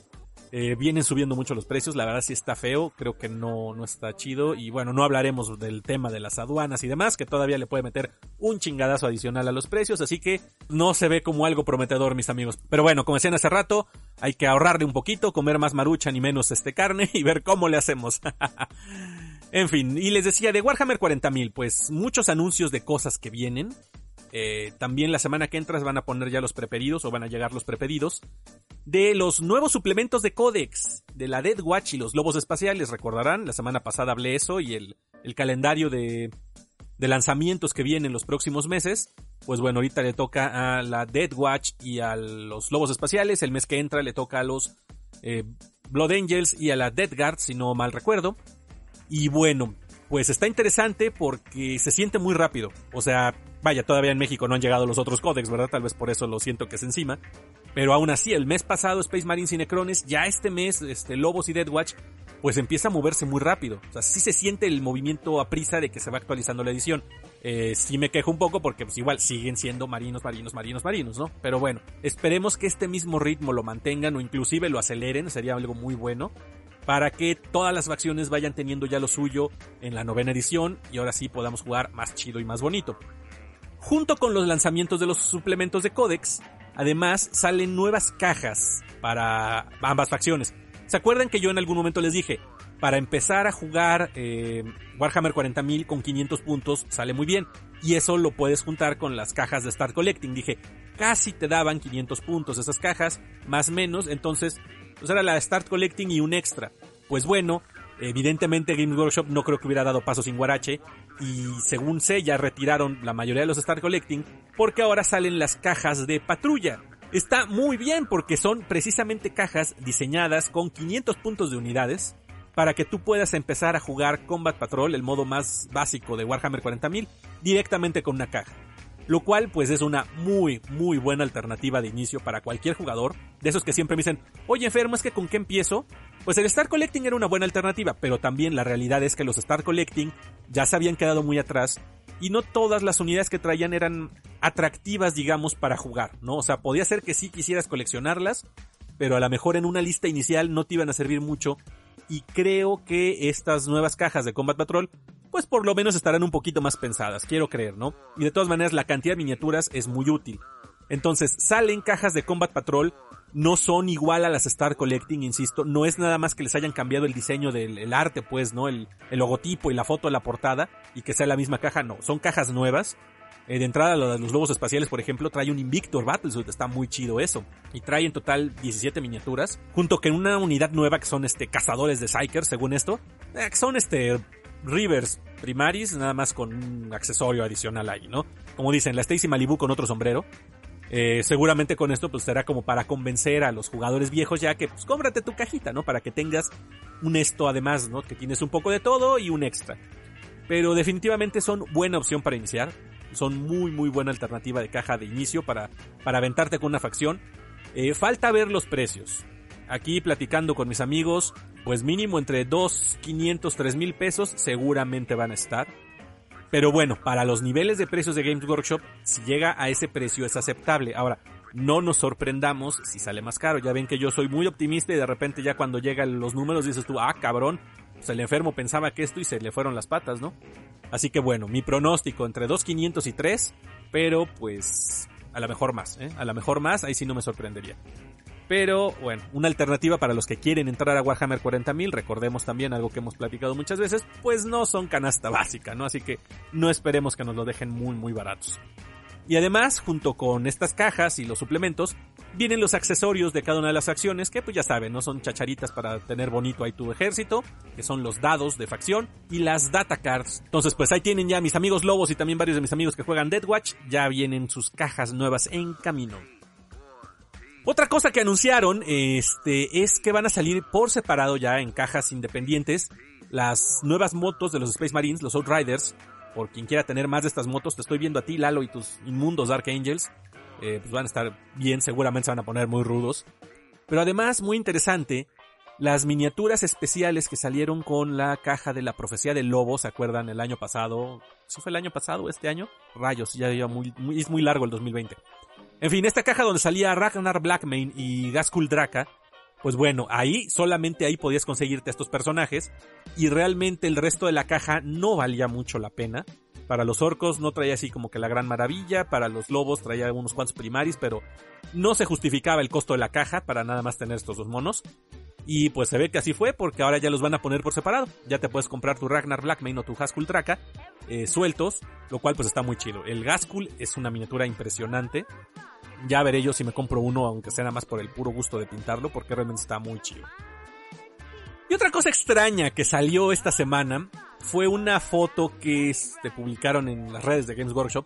Eh, vienen subiendo mucho los precios, la verdad sí está feo, creo que no, no está chido y bueno, no hablaremos del tema de las aduanas y demás, que todavía le puede meter un chingadazo adicional a los precios, así que no se ve como algo prometedor mis amigos. Pero bueno, como decían hace rato, hay que ahorrarle un poquito, comer más marucha ni menos este carne y ver cómo le hacemos. en fin, y les decía de Warhammer 40.000, pues muchos anuncios de cosas que vienen, eh, también la semana que entras van a poner ya los prepedidos o van a llegar los prepedidos de los nuevos suplementos de Codex de la Dead Watch y los Lobos Espaciales. Recordarán, la semana pasada hablé eso y el, el calendario de, de lanzamientos que vienen los próximos meses. Pues bueno, ahorita le toca a la Dead Watch y a los Lobos Espaciales. El mes que entra le toca a los eh, Blood Angels y a la Dead Guard, si no mal recuerdo. Y bueno, pues está interesante porque se siente muy rápido. O sea, Vaya, todavía en México no han llegado los otros códex, ¿verdad? Tal vez por eso lo siento que es encima. Pero aún así, el mes pasado Space Marines y Necrones, ya este mes, este, Lobos y Deadwatch, pues empieza a moverse muy rápido. O sea, sí se siente el movimiento a prisa de que se va actualizando la edición. Eh, sí me quejo un poco porque pues igual siguen siendo marinos, marinos, marinos, marinos, ¿no? Pero bueno, esperemos que este mismo ritmo lo mantengan o inclusive lo aceleren, sería algo muy bueno para que todas las facciones vayan teniendo ya lo suyo en la novena edición y ahora sí podamos jugar más chido y más bonito. Junto con los lanzamientos de los suplementos de Codex, además salen nuevas cajas para ambas facciones. ¿Se acuerdan que yo en algún momento les dije, para empezar a jugar eh, Warhammer 40.000 con 500 puntos sale muy bien. Y eso lo puedes juntar con las cajas de Start Collecting. Dije, casi te daban 500 puntos esas cajas, más menos. Entonces, pues era la Start Collecting y un extra. Pues bueno, Evidentemente Game Workshop no creo que hubiera dado paso sin Guarache y según sé ya retiraron la mayoría de los Star Collecting porque ahora salen las cajas de patrulla. Está muy bien porque son precisamente cajas diseñadas con 500 puntos de unidades para que tú puedas empezar a jugar Combat Patrol, el modo más básico de Warhammer 40.000, directamente con una caja lo cual pues es una muy muy buena alternativa de inicio para cualquier jugador, de esos que siempre me dicen, oye enfermo, es que con qué empiezo? Pues el Star Collecting era una buena alternativa, pero también la realidad es que los Star Collecting ya se habían quedado muy atrás y no todas las unidades que traían eran atractivas, digamos, para jugar, ¿no? O sea, podía ser que sí quisieras coleccionarlas, pero a lo mejor en una lista inicial no te iban a servir mucho y creo que estas nuevas cajas de Combat Patrol pues por lo menos estarán un poquito más pensadas, quiero creer, ¿no? Y de todas maneras la cantidad de miniaturas es muy útil. Entonces, salen cajas de Combat Patrol, no son igual a las Star Collecting, insisto, no es nada más que les hayan cambiado el diseño del arte, pues, ¿no? El, logotipo y la foto de la portada, y que sea la misma caja, no, son cajas nuevas. Eh, de entrada, los lobos espaciales, por ejemplo, trae un Invictor Battlesuit, está muy chido eso. Y trae en total 17 miniaturas, junto con una unidad nueva que son este cazadores de Psyker, según esto. Eh, que son este Rivers Primaris, nada más con un accesorio adicional ahí, ¿no? Como dicen, la Stacy Malibu con otro sombrero. Eh, seguramente con esto pues será como para convencer a los jugadores viejos ya que pues cómprate tu cajita, ¿no? Para que tengas un esto además, ¿no? Que tienes un poco de todo y un extra. Pero definitivamente son buena opción para iniciar. Son muy muy buena alternativa de caja de inicio para, para aventarte con una facción. Eh, falta ver los precios. Aquí platicando con mis amigos, pues mínimo entre 2, 500, 3 mil pesos seguramente van a estar. Pero bueno, para los niveles de precios de Games Workshop, si llega a ese precio es aceptable. Ahora, no nos sorprendamos si sale más caro. Ya ven que yo soy muy optimista y de repente ya cuando llegan los números dices tú, ah, cabrón, pues el enfermo pensaba que esto y se le fueron las patas, ¿no? Así que bueno, mi pronóstico entre 2.500 y 3, pero pues a lo mejor más, ¿eh? A lo mejor más, ahí sí no me sorprendería. Pero bueno, una alternativa para los que quieren entrar a Warhammer 40.000, recordemos también algo que hemos platicado muchas veces, pues no son canasta básica, ¿no? Así que no esperemos que nos lo dejen muy muy baratos. Y además, junto con estas cajas y los suplementos, vienen los accesorios de cada una de las facciones, que pues ya saben, no son chacharitas para tener bonito ahí tu ejército, que son los dados de facción y las data cards. Entonces, pues ahí tienen ya mis amigos lobos y también varios de mis amigos que juegan Deadwatch, ya vienen sus cajas nuevas en camino. Otra cosa que anunciaron este, es que van a salir por separado ya en cajas independientes las nuevas motos de los Space Marines, los Outriders. Por quien quiera tener más de estas motos, te estoy viendo a ti, Lalo, y tus inmundos Dark Angels. Eh, pues van a estar bien, seguramente se van a poner muy rudos. Pero además, muy interesante, las miniaturas especiales que salieron con la caja de la profecía del lobo, ¿se acuerdan? El año pasado. ¿Eso fue el año pasado este año? Rayos, ya, ya muy, muy, es muy largo el 2020. En fin, esta caja donde salía Ragnar Blackmane y Gaskul Draka, pues bueno, ahí, solamente ahí podías conseguirte estos personajes, y realmente el resto de la caja no valía mucho la pena. Para los orcos no traía así como que la gran maravilla, para los lobos traía unos cuantos primaris, pero no se justificaba el costo de la caja para nada más tener estos dos monos. Y pues se ve que así fue porque ahora ya los van a poner por separado. Ya te puedes comprar tu Ragnar Blackmane o tu Haskell Traka eh, sueltos, lo cual pues está muy chido. El Gaskul es una miniatura impresionante. Ya veré yo si me compro uno, aunque sea nada más por el puro gusto de pintarlo, porque realmente está muy chido. Y otra cosa extraña que salió esta semana fue una foto que este, publicaron en las redes de Games Workshop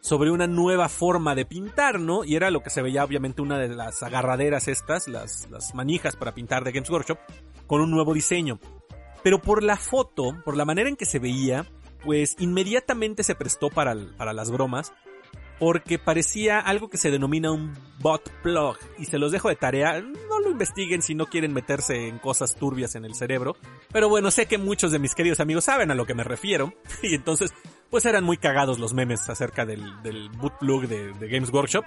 sobre una nueva forma de pintar, ¿no? Y era lo que se veía obviamente una de las agarraderas estas, las, las manijas para pintar de Games Workshop, con un nuevo diseño. Pero por la foto, por la manera en que se veía, pues inmediatamente se prestó para, para las bromas, porque parecía algo que se denomina un bot plug, y se los dejo de tarea, no lo investiguen si no quieren meterse en cosas turbias en el cerebro, pero bueno, sé que muchos de mis queridos amigos saben a lo que me refiero, y entonces pues eran muy cagados los memes acerca del, del bootplug de, de Games Workshop.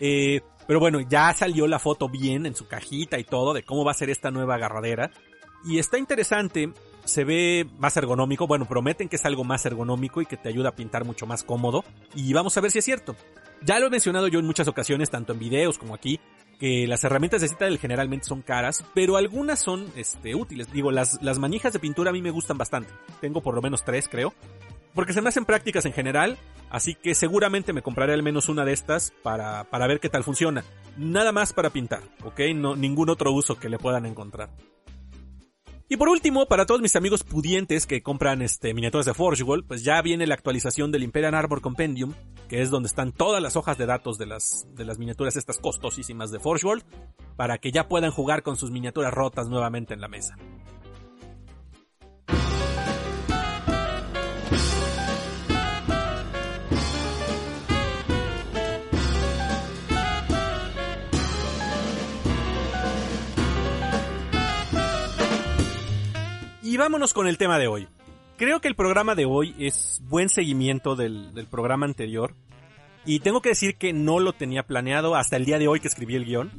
Eh, pero bueno, ya salió la foto bien en su cajita y todo de cómo va a ser esta nueva agarradera. Y está interesante, se ve más ergonómico, bueno, prometen que es algo más ergonómico y que te ayuda a pintar mucho más cómodo. Y vamos a ver si es cierto. Ya lo he mencionado yo en muchas ocasiones, tanto en videos como aquí, que las herramientas de Citadel generalmente son caras, pero algunas son este, útiles. Digo, las, las manijas de pintura a mí me gustan bastante. Tengo por lo menos tres, creo porque se me hacen prácticas en general, así que seguramente me compraré al menos una de estas para, para ver qué tal funciona. Nada más para pintar, ¿ok? No, ningún otro uso que le puedan encontrar. Y por último, para todos mis amigos pudientes que compran este, miniaturas de Forge World, pues ya viene la actualización del Imperial Arbor Compendium, que es donde están todas las hojas de datos de las, de las miniaturas estas costosísimas de Forge World, para que ya puedan jugar con sus miniaturas rotas nuevamente en la mesa. Y vámonos con el tema de hoy. Creo que el programa de hoy es buen seguimiento del, programa anterior. Y tengo que decir que no lo tenía planeado hasta el día de hoy que escribí el guion.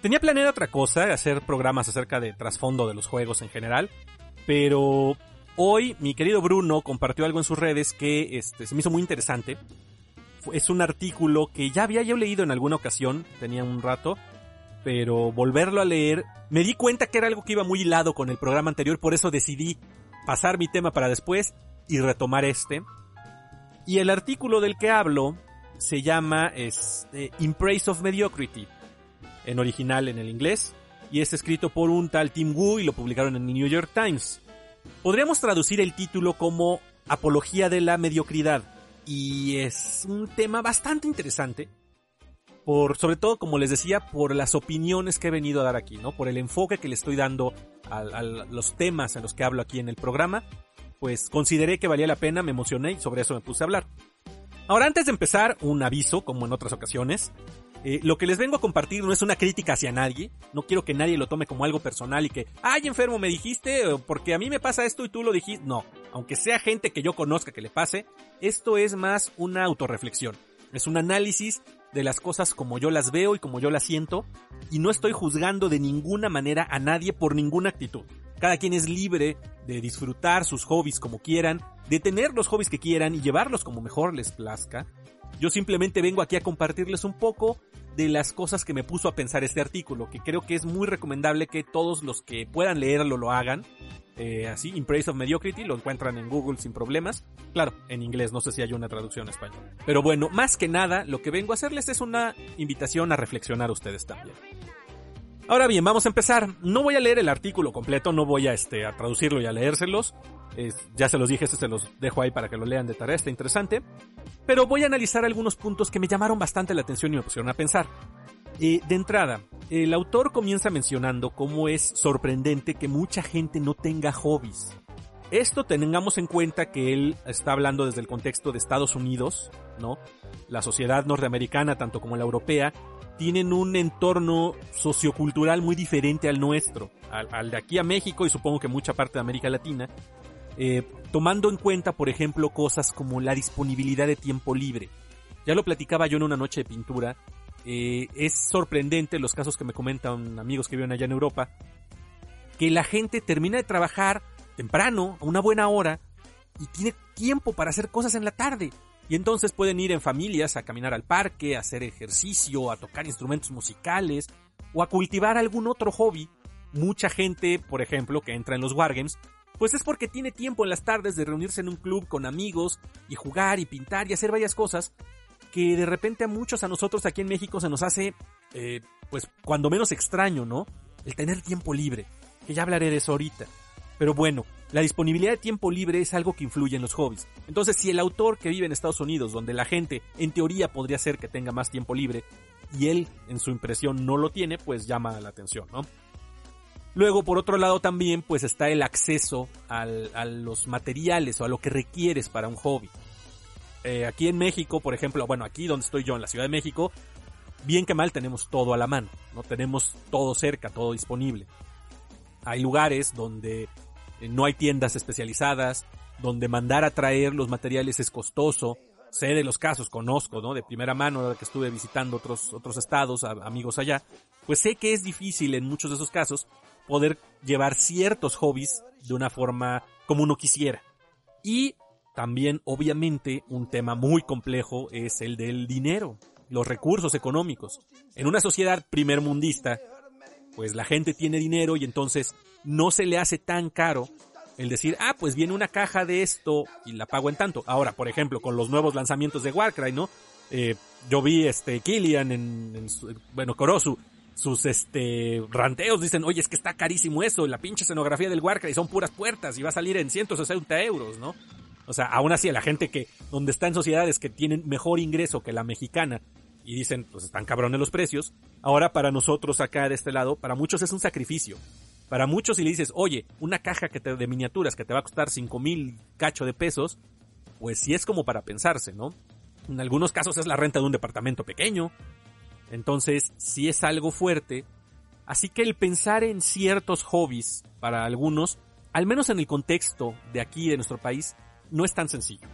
Tenía planeado otra cosa, hacer programas acerca de trasfondo de los juegos en general. Pero hoy mi querido Bruno compartió algo en sus redes que este, se me hizo muy interesante. Es un artículo que ya había yo leído en alguna ocasión, tenía un rato, pero volverlo a leer, me di cuenta que era algo que iba muy hilado con el programa anterior, por eso decidí pasar mi tema para después y retomar este. Y el artículo del que hablo se llama este, In Praise of Mediocrity, en original en el inglés, y es escrito por un tal Tim Wu y lo publicaron en el New York Times. Podríamos traducir el título como Apología de la Mediocridad, y es un tema bastante interesante sobre todo, como les decía, por las opiniones que he venido a dar aquí, ¿no? Por el enfoque que le estoy dando a, los temas en los que hablo aquí en el programa, pues consideré que valía la pena, me emocioné y sobre eso me puse a hablar. Ahora, antes de empezar, un aviso, como en otras ocasiones. Eh, lo que les vengo a compartir no es una crítica hacia nadie. No quiero que nadie lo tome como algo personal y que, ay, enfermo, me dijiste, porque a mí me pasa esto y tú lo dijiste. No, aunque sea gente que yo conozca que le pase, esto es más una autorreflexión. Es un análisis de las cosas como yo las veo y como yo las siento, y no estoy juzgando de ninguna manera a nadie por ninguna actitud. Cada quien es libre de disfrutar sus hobbies como quieran, de tener los hobbies que quieran y llevarlos como mejor les plazca. Yo simplemente vengo aquí a compartirles un poco de las cosas que me puso a pensar este artículo, que creo que es muy recomendable que todos los que puedan leerlo lo hagan, eh, así, In Praise of Mediocrity, lo encuentran en Google sin problemas. Claro, en inglés, no sé si hay una traducción en español. Pero bueno, más que nada, lo que vengo a hacerles es una invitación a reflexionar ustedes también. Ahora bien, vamos a empezar. No voy a leer el artículo completo, no voy a, este, a traducirlo y a leérselos. ya se los dije, este se los dejo ahí para que lo lean de tarea, está interesante. Pero voy a analizar algunos puntos que me llamaron bastante la atención y me pusieron a pensar. Eh, de entrada, el autor comienza mencionando cómo es sorprendente que mucha gente no tenga hobbies. Esto tengamos en cuenta que él está hablando desde el contexto de Estados Unidos, ¿no? La sociedad norteamericana, tanto como la europea, tienen un entorno sociocultural muy diferente al nuestro, al, de aquí a México y supongo que mucha parte de América Latina, eh, tomando en cuenta, por ejemplo, cosas como la disponibilidad de tiempo libre. Ya lo platicaba yo en una noche de pintura, eh, es sorprendente los casos que me comentan amigos que viven allá en Europa, que la gente termina de trabajar temprano, a una buena hora, y tiene tiempo para hacer cosas en la tarde. Y entonces pueden ir en familias a caminar al parque, a hacer ejercicio, a tocar instrumentos musicales o a cultivar algún otro hobby. Mucha gente, por ejemplo, que entra en los Wargames, pues es porque tiene tiempo en las tardes de reunirse en un club con amigos y jugar y pintar y hacer varias cosas que de repente a muchos, a nosotros aquí en México se nos hace, eh, pues cuando menos extraño, ¿no? El tener tiempo libre, que ya hablaré de eso ahorita. Pero bueno, la disponibilidad de tiempo libre es algo que influye en los hobbies. Entonces, si el autor que vive en Estados Unidos, donde la gente en teoría podría ser que tenga más tiempo libre, y él en su impresión no lo tiene, pues llama la atención, ¿no? Luego, por otro lado, también pues está el acceso a los materiales o a lo que requieres para un hobby. Eh, aquí en México, por ejemplo, bueno, aquí donde estoy yo, en la Ciudad de México, bien que mal tenemos todo a la mano, ¿no? Tenemos todo cerca, todo disponible. Hay lugares donde no hay tiendas especializadas, donde mandar a traer los materiales es costoso. Sé de los casos, conozco, ¿no? De primera mano, que estuve visitando otros, otros estados, amigos allá, pues sé que es difícil en muchos de esos casos poder llevar ciertos hobbies de una forma como uno quisiera. Y también, obviamente, un tema muy complejo es el del dinero, los recursos económicos. En una sociedad primermundista, pues la gente tiene dinero y entonces no se le hace tan caro el decir, ah, pues viene una caja de esto y la pago en tanto. Ahora, por ejemplo, con los nuevos lanzamientos de Warcry, ¿no? Eh, yo vi este Killian en, bueno, Korosu, sus este ranteos dicen, oye, es que está carísimo eso, la pinche escenografía del Warcry son puras puertas y va a salir en 160 euros, ¿no? O sea, aún así, la gente que, donde está en sociedades que tienen mejor ingreso que la mexicana, y dicen, pues están cabrones los precios. Ahora para nosotros acá de este lado, para muchos es un sacrificio. Para muchos si le dices, oye, una caja que te, de miniaturas que te va a costar cinco mil cacho de pesos, pues sí es como para pensarse, ¿no? En algunos casos es la renta de un departamento pequeño. Entonces, sí es algo fuerte. Así que el pensar en ciertos hobbies para algunos, al menos en el contexto de aquí de nuestro país, no es tan sencillo.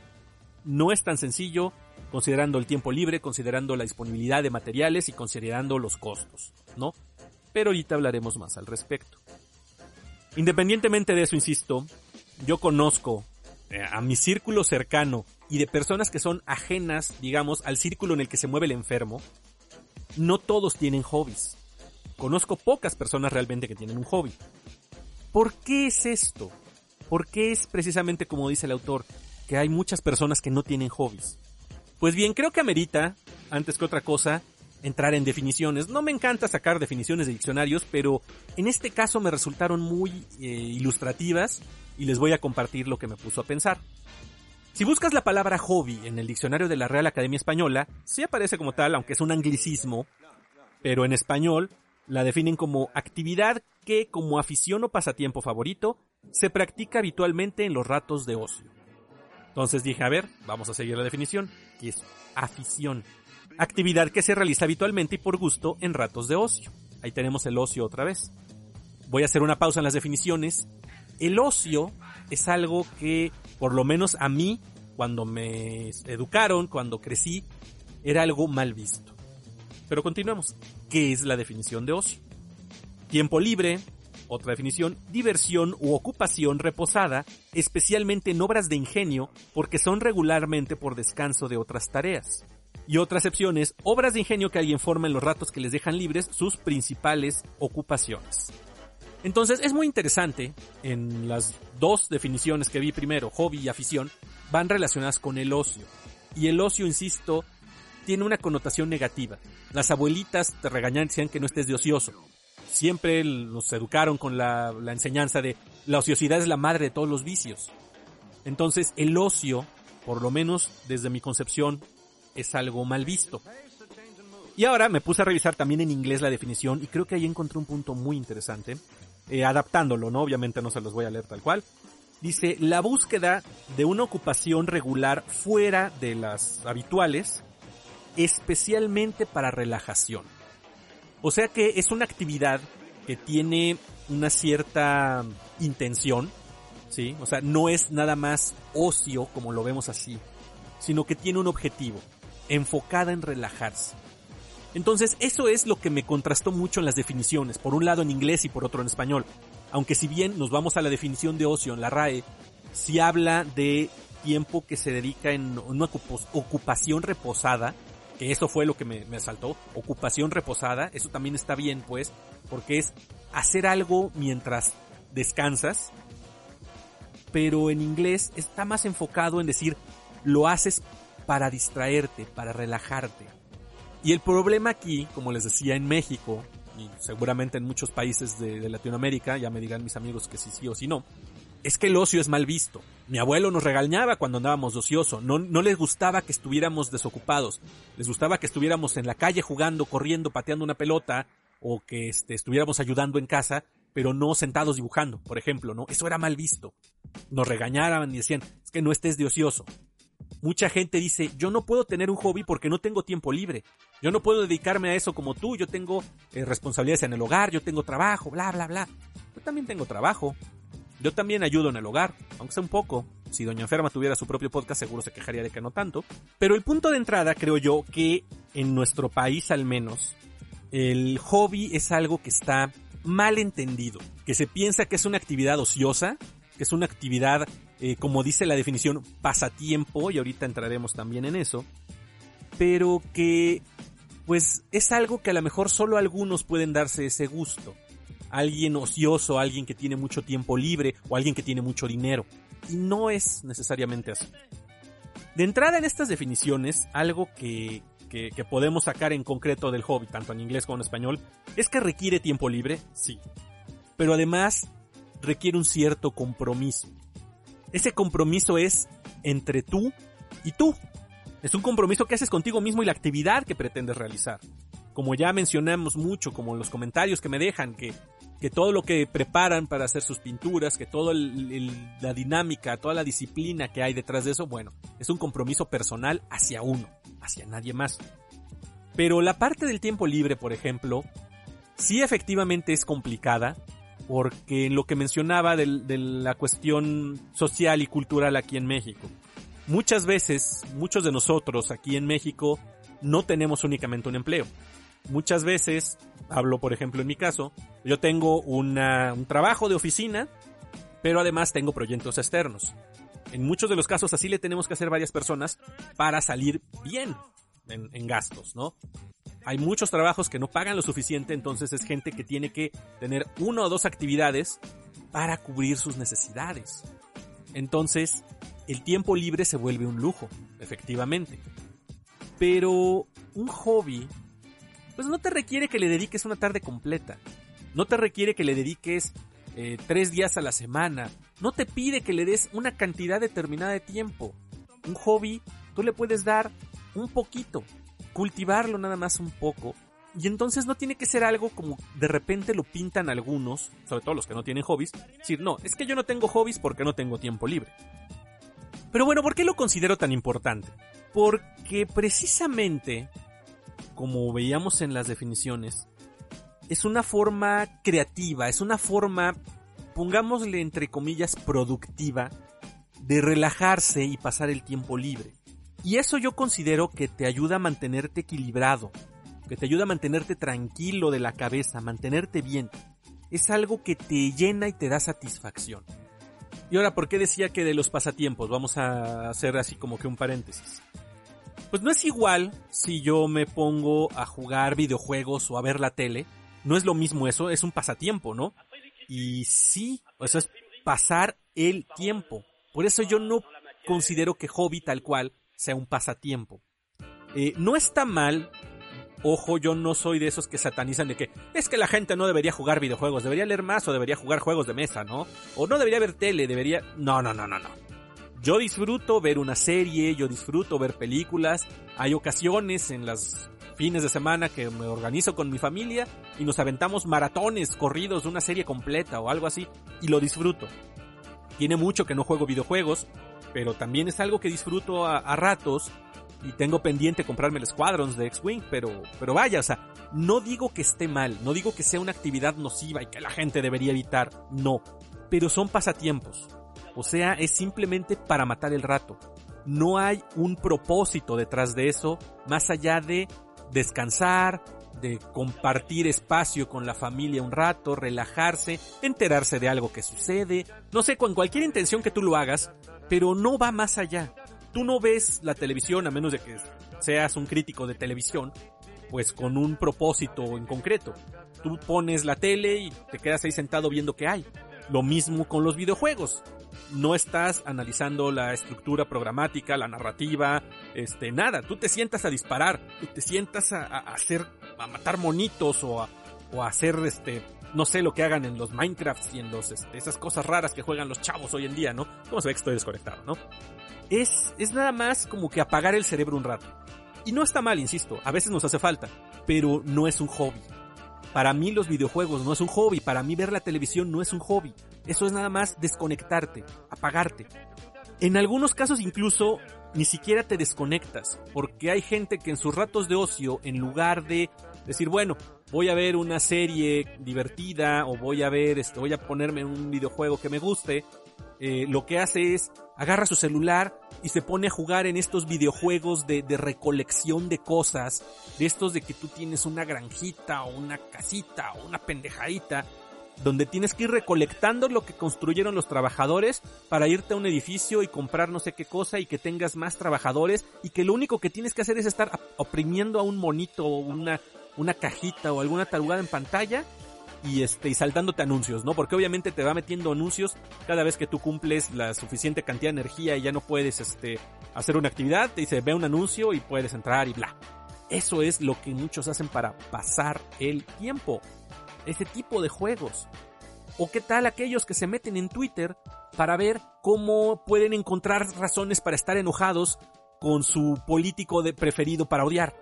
No es tan sencillo considerando el tiempo libre, considerando la disponibilidad de materiales y considerando los costos, ¿no? Pero ahorita hablaremos más al respecto. Independientemente de eso, insisto, yo conozco eh, a mi círculo cercano y de personas que son ajenas, digamos, al círculo en el que se mueve el enfermo, no todos tienen hobbies. Conozco pocas personas realmente que tienen un hobby. ¿Por qué es esto? ¿Por qué es precisamente como dice el autor, que hay muchas personas que no tienen hobbies? Pues bien, creo que amerita, antes que otra cosa, entrar en definiciones. No me encanta sacar definiciones de diccionarios, pero en este caso me resultaron muy eh, ilustrativas y les voy a compartir lo que me puso a pensar. Si buscas la palabra hobby en el diccionario de la Real Academia Española, sí aparece como tal, aunque es un anglicismo, pero en español la definen como actividad que, como afición o pasatiempo favorito, se practica habitualmente en los ratos de ocio. Entonces dije, a ver, vamos a seguir la definición, que es afición. Actividad que se realiza habitualmente y por gusto en ratos de ocio. Ahí tenemos el ocio otra vez. Voy a hacer una pausa en las definiciones. El ocio es algo que, por lo menos a mí, cuando me educaron, cuando crecí, era algo mal visto. Pero continuemos. ¿Qué es la definición de ocio? Tiempo libre, otra definición, diversión u ocupación reposada, especialmente en obras de ingenio, porque son regularmente por descanso de otras tareas. Y otra excepción es obras de ingenio que alguien forma en los ratos que les dejan libres sus principales ocupaciones. Entonces es muy interesante, en las dos definiciones que vi primero, hobby y afición, van relacionadas con el ocio. Y el ocio, insisto, tiene una connotación negativa. Las abuelitas te regañan, decían que no estés de ocioso siempre nos educaron con la, enseñanza de la ociosidad es la madre de todos los vicios. Entonces el ocio, por lo menos desde mi concepción, es algo mal visto. Y ahora me puse a revisar también en inglés la definición y creo que ahí encontré un punto muy interesante, eh, adaptándolo, ¿no? Obviamente no se los voy a leer tal cual. Dice, la búsqueda de una ocupación regular fuera de las habituales, especialmente para relajación. O sea que es una actividad que tiene una cierta intención, ¿sí? O sea, no es nada más ocio como lo vemos así, sino que tiene un objetivo, enfocada en relajarse. Entonces, eso es lo que me contrastó mucho en las definiciones, por un lado en inglés y por otro en español. Aunque si bien nos vamos a la definición de ocio en la RAE, si habla de tiempo que se dedica en una ocupación reposada, que eso fue lo que me, me asaltó, ocupación reposada, eso también está bien pues, porque es hacer algo mientras descansas, pero en inglés está más enfocado en decir lo haces para distraerte, para relajarte. Y el problema aquí, como les decía en México, y seguramente en muchos países de, Latinoamérica, ya me digan mis amigos que sí sí o sí no, es que el ocio es mal visto. Mi abuelo nos regañaba cuando andábamos de ocioso, no, no les gustaba que estuviéramos desocupados, les gustaba que estuviéramos en la calle jugando, corriendo, pateando una pelota, o que este, estuviéramos ayudando en casa, pero no sentados dibujando, por ejemplo, ¿no? Eso era mal visto. Nos regañaban y decían, es que no estés de ocioso. Mucha gente dice, yo no puedo tener un hobby porque no tengo tiempo libre. Yo no puedo dedicarme a eso como tú, yo tengo eh, responsabilidades en el hogar, yo tengo trabajo, bla, bla, bla. Yo también tengo trabajo. Yo también ayudo en el hogar, aunque sea un poco. Si Doña Enferma tuviera su propio podcast, seguro se quejaría de que no tanto. Pero el punto de entrada, creo yo, que en nuestro país al menos, el hobby es algo que está mal entendido, que se piensa que es una actividad ociosa, que es una actividad, eh, como dice la definición, pasatiempo, y ahorita entraremos también en eso, pero que pues es algo que a lo mejor solo algunos pueden darse ese gusto. Alguien ocioso, alguien que tiene mucho tiempo libre o alguien que tiene mucho dinero. Y no es necesariamente así. De entrada en estas definiciones, algo que, que, podemos sacar en concreto del hobby, tanto en inglés como en español, es que requiere tiempo libre, sí. Pero además requiere un cierto compromiso. Ese compromiso es entre tú y tú. Es un compromiso que haces contigo mismo y la actividad que pretendes realizar. Como ya mencionamos mucho, como los comentarios que me dejan, que, que todo lo que preparan para hacer sus pinturas, que toda la dinámica, toda la disciplina que hay detrás de eso, bueno, es un compromiso personal hacia uno hacia nadie más. Pero la parte del tiempo libre, por ejemplo, sí efectivamente es complicada, porque en lo que mencionaba de, la cuestión social y cultural aquí en México, muchas veces, muchos de nosotros aquí en México no tenemos únicamente un empleo. Muchas veces, hablo por ejemplo en mi caso, yo tengo un trabajo de oficina, pero además tengo proyectos externos en muchos de los casos así le tenemos que hacer varias personas para salir bien en, gastos, ¿no? Hay muchos trabajos que no pagan lo suficiente, entonces es gente que tiene que tener una o dos actividades para cubrir sus necesidades. Entonces, el tiempo libre se vuelve un lujo, efectivamente. Pero un hobby, pues no te requiere que le dediques una tarde completa. No te requiere que le dediques eh, tres días a la semana. No te pide que le des una cantidad determinada de tiempo. Un hobby, tú le puedes dar un poquito, cultivarlo nada más un poco. Y entonces no tiene que ser algo como de repente lo pintan algunos, sobre todo los que no tienen hobbies, decir, no, es que yo no tengo hobbies porque no tengo tiempo libre. Pero bueno, ¿por qué lo considero tan importante? Porque precisamente, como veíamos en las definiciones, es una forma creativa, es una forma, pongámosle entre comillas, productiva de relajarse y pasar el tiempo libre. Y eso yo considero que te ayuda a mantenerte equilibrado, que te ayuda a mantenerte tranquilo de la cabeza, mantenerte bien. Es algo que te llena y te da satisfacción. Y ahora, ¿por qué decía que de los pasatiempos? Vamos a hacer así como que un paréntesis. Pues no es igual si yo me pongo a jugar videojuegos o a ver la tele, no es lo mismo eso, es un pasatiempo, ¿no? Y sí, eso es pasar el tiempo. Por eso yo no considero que hobby tal cual sea un pasatiempo. Eh, no está mal, ojo, yo no soy de esos que satanizan de que es que la gente no debería jugar videojuegos, debería leer más o debería jugar juegos de mesa, ¿no? O no debería ver tele, debería... No, no, no, no, no. Yo disfruto ver una serie, yo disfruto ver películas. Hay ocasiones en las fines de semana que me organizo con mi familia y nos aventamos maratones, corridos de una serie completa o algo así y lo disfruto. Tiene mucho que no juego videojuegos, pero también es algo que disfruto a, ratos y tengo pendiente comprarme el Squadrons de X-Wing, pero, pero vaya, o sea, no digo que esté mal, no digo que sea una actividad nociva y que la gente debería evitar, no, pero son pasatiempos. O sea, es simplemente para matar el rato. No hay un propósito detrás de eso, más allá de descansar, de compartir espacio con la familia un rato, relajarse, enterarse de algo que sucede, no sé, con cualquier intención que tú lo hagas, pero no va más allá. Tú no ves la televisión a menos de que seas un crítico de televisión, pues con un propósito en concreto. Tú pones la tele y te quedas ahí sentado viendo qué hay. Lo mismo con los videojuegos. No estás analizando la estructura programática, la narrativa, este, nada. Tú te sientas a disparar, tú te sientas a, hacer, a matar monitos o a, o a hacer, este, no sé lo que hagan en los Minecrafts y en los, este, esas cosas raras que juegan los chavos hoy en día, ¿no? ¿Cómo se ve que estoy desconectado, no? Es, es nada más como que apagar el cerebro un rato. Y no está mal, insisto, a veces nos hace falta, pero no es un hobby. Para mí los videojuegos no es un hobby, para mí ver la televisión no es un hobby. Eso es nada más desconectarte, apagarte. En algunos casos incluso ni siquiera te desconectas, porque hay gente que en sus ratos de ocio, en lugar de decir, bueno, voy a ver una serie divertida o voy a ver, esto, voy a ponerme un videojuego que me guste, eh, lo que hace es agarra su celular y se pone a jugar en estos videojuegos de, de, recolección de cosas, de estos de que tú tienes una granjita o una casita o una pendejadita, donde tienes que ir recolectando lo que construyeron los trabajadores para irte a un edificio y comprar no sé qué cosa y que tengas más trabajadores y que lo único que tienes que hacer es estar oprimiendo a un monito o una, una cajita o alguna tarugada en pantalla y este y saltándote anuncios, ¿no? Porque obviamente te va metiendo anuncios cada vez que tú cumples la suficiente cantidad de energía y ya no puedes este hacer una actividad, te dice, ve un anuncio y puedes entrar y bla. Eso es lo que muchos hacen para pasar el tiempo. Ese tipo de juegos. ¿O qué tal aquellos que se meten en Twitter para ver cómo pueden encontrar razones para estar enojados con su político de preferido para odiar?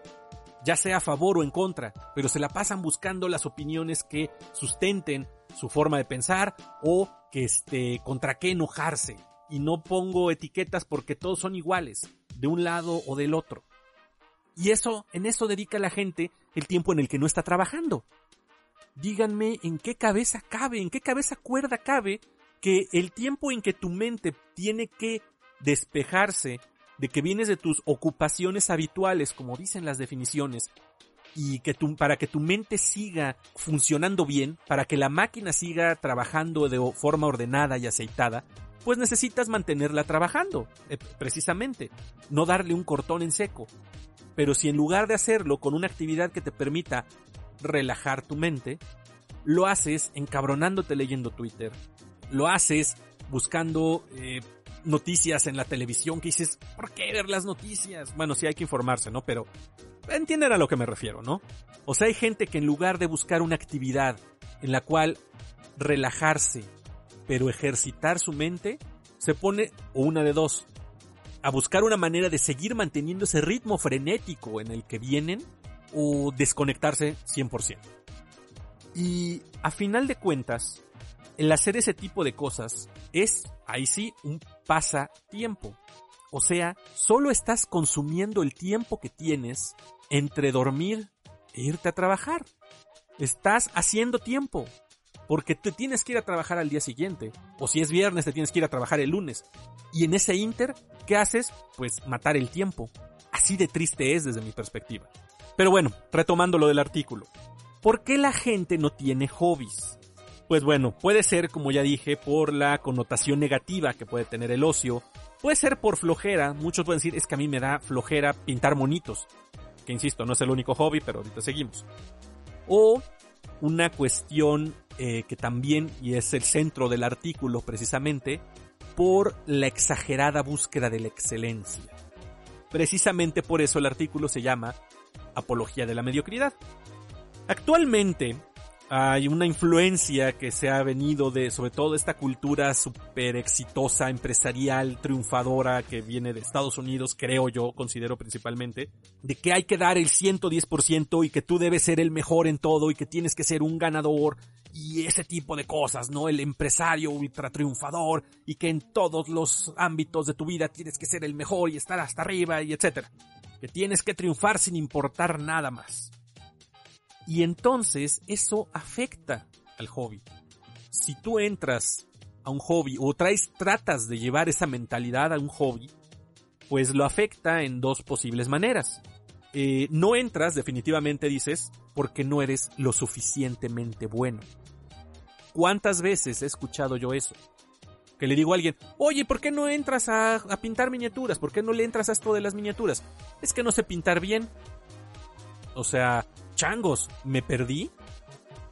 Ya sea a favor o en contra, pero se la pasan buscando las opiniones que sustenten su forma de pensar o que este, contra qué enojarse. Y no pongo etiquetas porque todos son iguales, de un lado o del otro. Y eso, en eso dedica la gente el tiempo en el que no está trabajando. Díganme en qué cabeza cabe, en qué cabeza cuerda cabe que el tiempo en que tu mente tiene que despejarse de que vienes de tus ocupaciones habituales, como dicen las definiciones, y que para que tu mente siga funcionando bien, para que la máquina siga trabajando de forma ordenada y aceitada, pues necesitas mantenerla trabajando, eh, precisamente, no darle un cortón en seco. Pero si en lugar de hacerlo con una actividad que te permita relajar tu mente, lo haces encabronándote leyendo Twitter, lo haces buscando eh, noticias en la televisión que dices, ¿por qué ver las noticias? Bueno, sí hay que informarse, ¿no? Pero entienden a lo que me refiero, ¿no? O sea, hay gente que en lugar de buscar una actividad en la cual relajarse, pero ejercitar su mente, se pone, o una de dos, a buscar una manera de seguir manteniendo ese ritmo frenético en el que vienen, o desconectarse 100%. Y a final de cuentas, el hacer ese tipo de cosas es, ahí sí, un pasatiempo. O sea, solo estás consumiendo el tiempo que tienes entre dormir e irte a trabajar. Estás haciendo tiempo. Porque te tienes que ir a trabajar al día siguiente. O si es viernes, te tienes que ir a trabajar el lunes. Y en ese inter, ¿qué haces? Pues matar el tiempo. Así de triste es desde mi perspectiva. Pero bueno, retomando lo del artículo. ¿Por qué la gente no tiene hobbies? Pues bueno, puede ser, como ya dije, por la connotación negativa que puede tener el ocio. Puede ser por flojera. Muchos pueden decir, es que a mí me da flojera pintar monitos. Que insisto, no es el único hobby, pero ahorita seguimos. O una cuestión eh, que también, y es el centro del artículo precisamente, por la exagerada búsqueda de la excelencia. Precisamente por eso el artículo se llama Apología de la Mediocridad. Actualmente, hay una influencia que se ha venido de, sobre todo, esta cultura súper exitosa, empresarial, triunfadora que viene de Estados Unidos, creo yo, considero principalmente, de que hay que dar el 110% y que tú debes ser el mejor en todo y que tienes que ser un ganador y ese tipo de cosas, ¿no? El empresario ultra triunfador y que en todos los ámbitos de tu vida tienes que ser el mejor y estar hasta arriba y etcétera. que tienes que triunfar sin importar nada más. Y entonces eso afecta al hobby. Si tú entras a un hobby o traes, tratas de llevar esa mentalidad a un hobby, pues lo afecta en dos posibles maneras. Eh, no entras, definitivamente dices, porque no eres lo suficientemente bueno. ¿Cuántas veces he escuchado yo eso? Que le digo a alguien, oye, ¿por qué no entras a, a pintar miniaturas? ¿Por qué no le entras a esto de las miniaturas? Es que no sé pintar bien. O sea, changos, me perdí.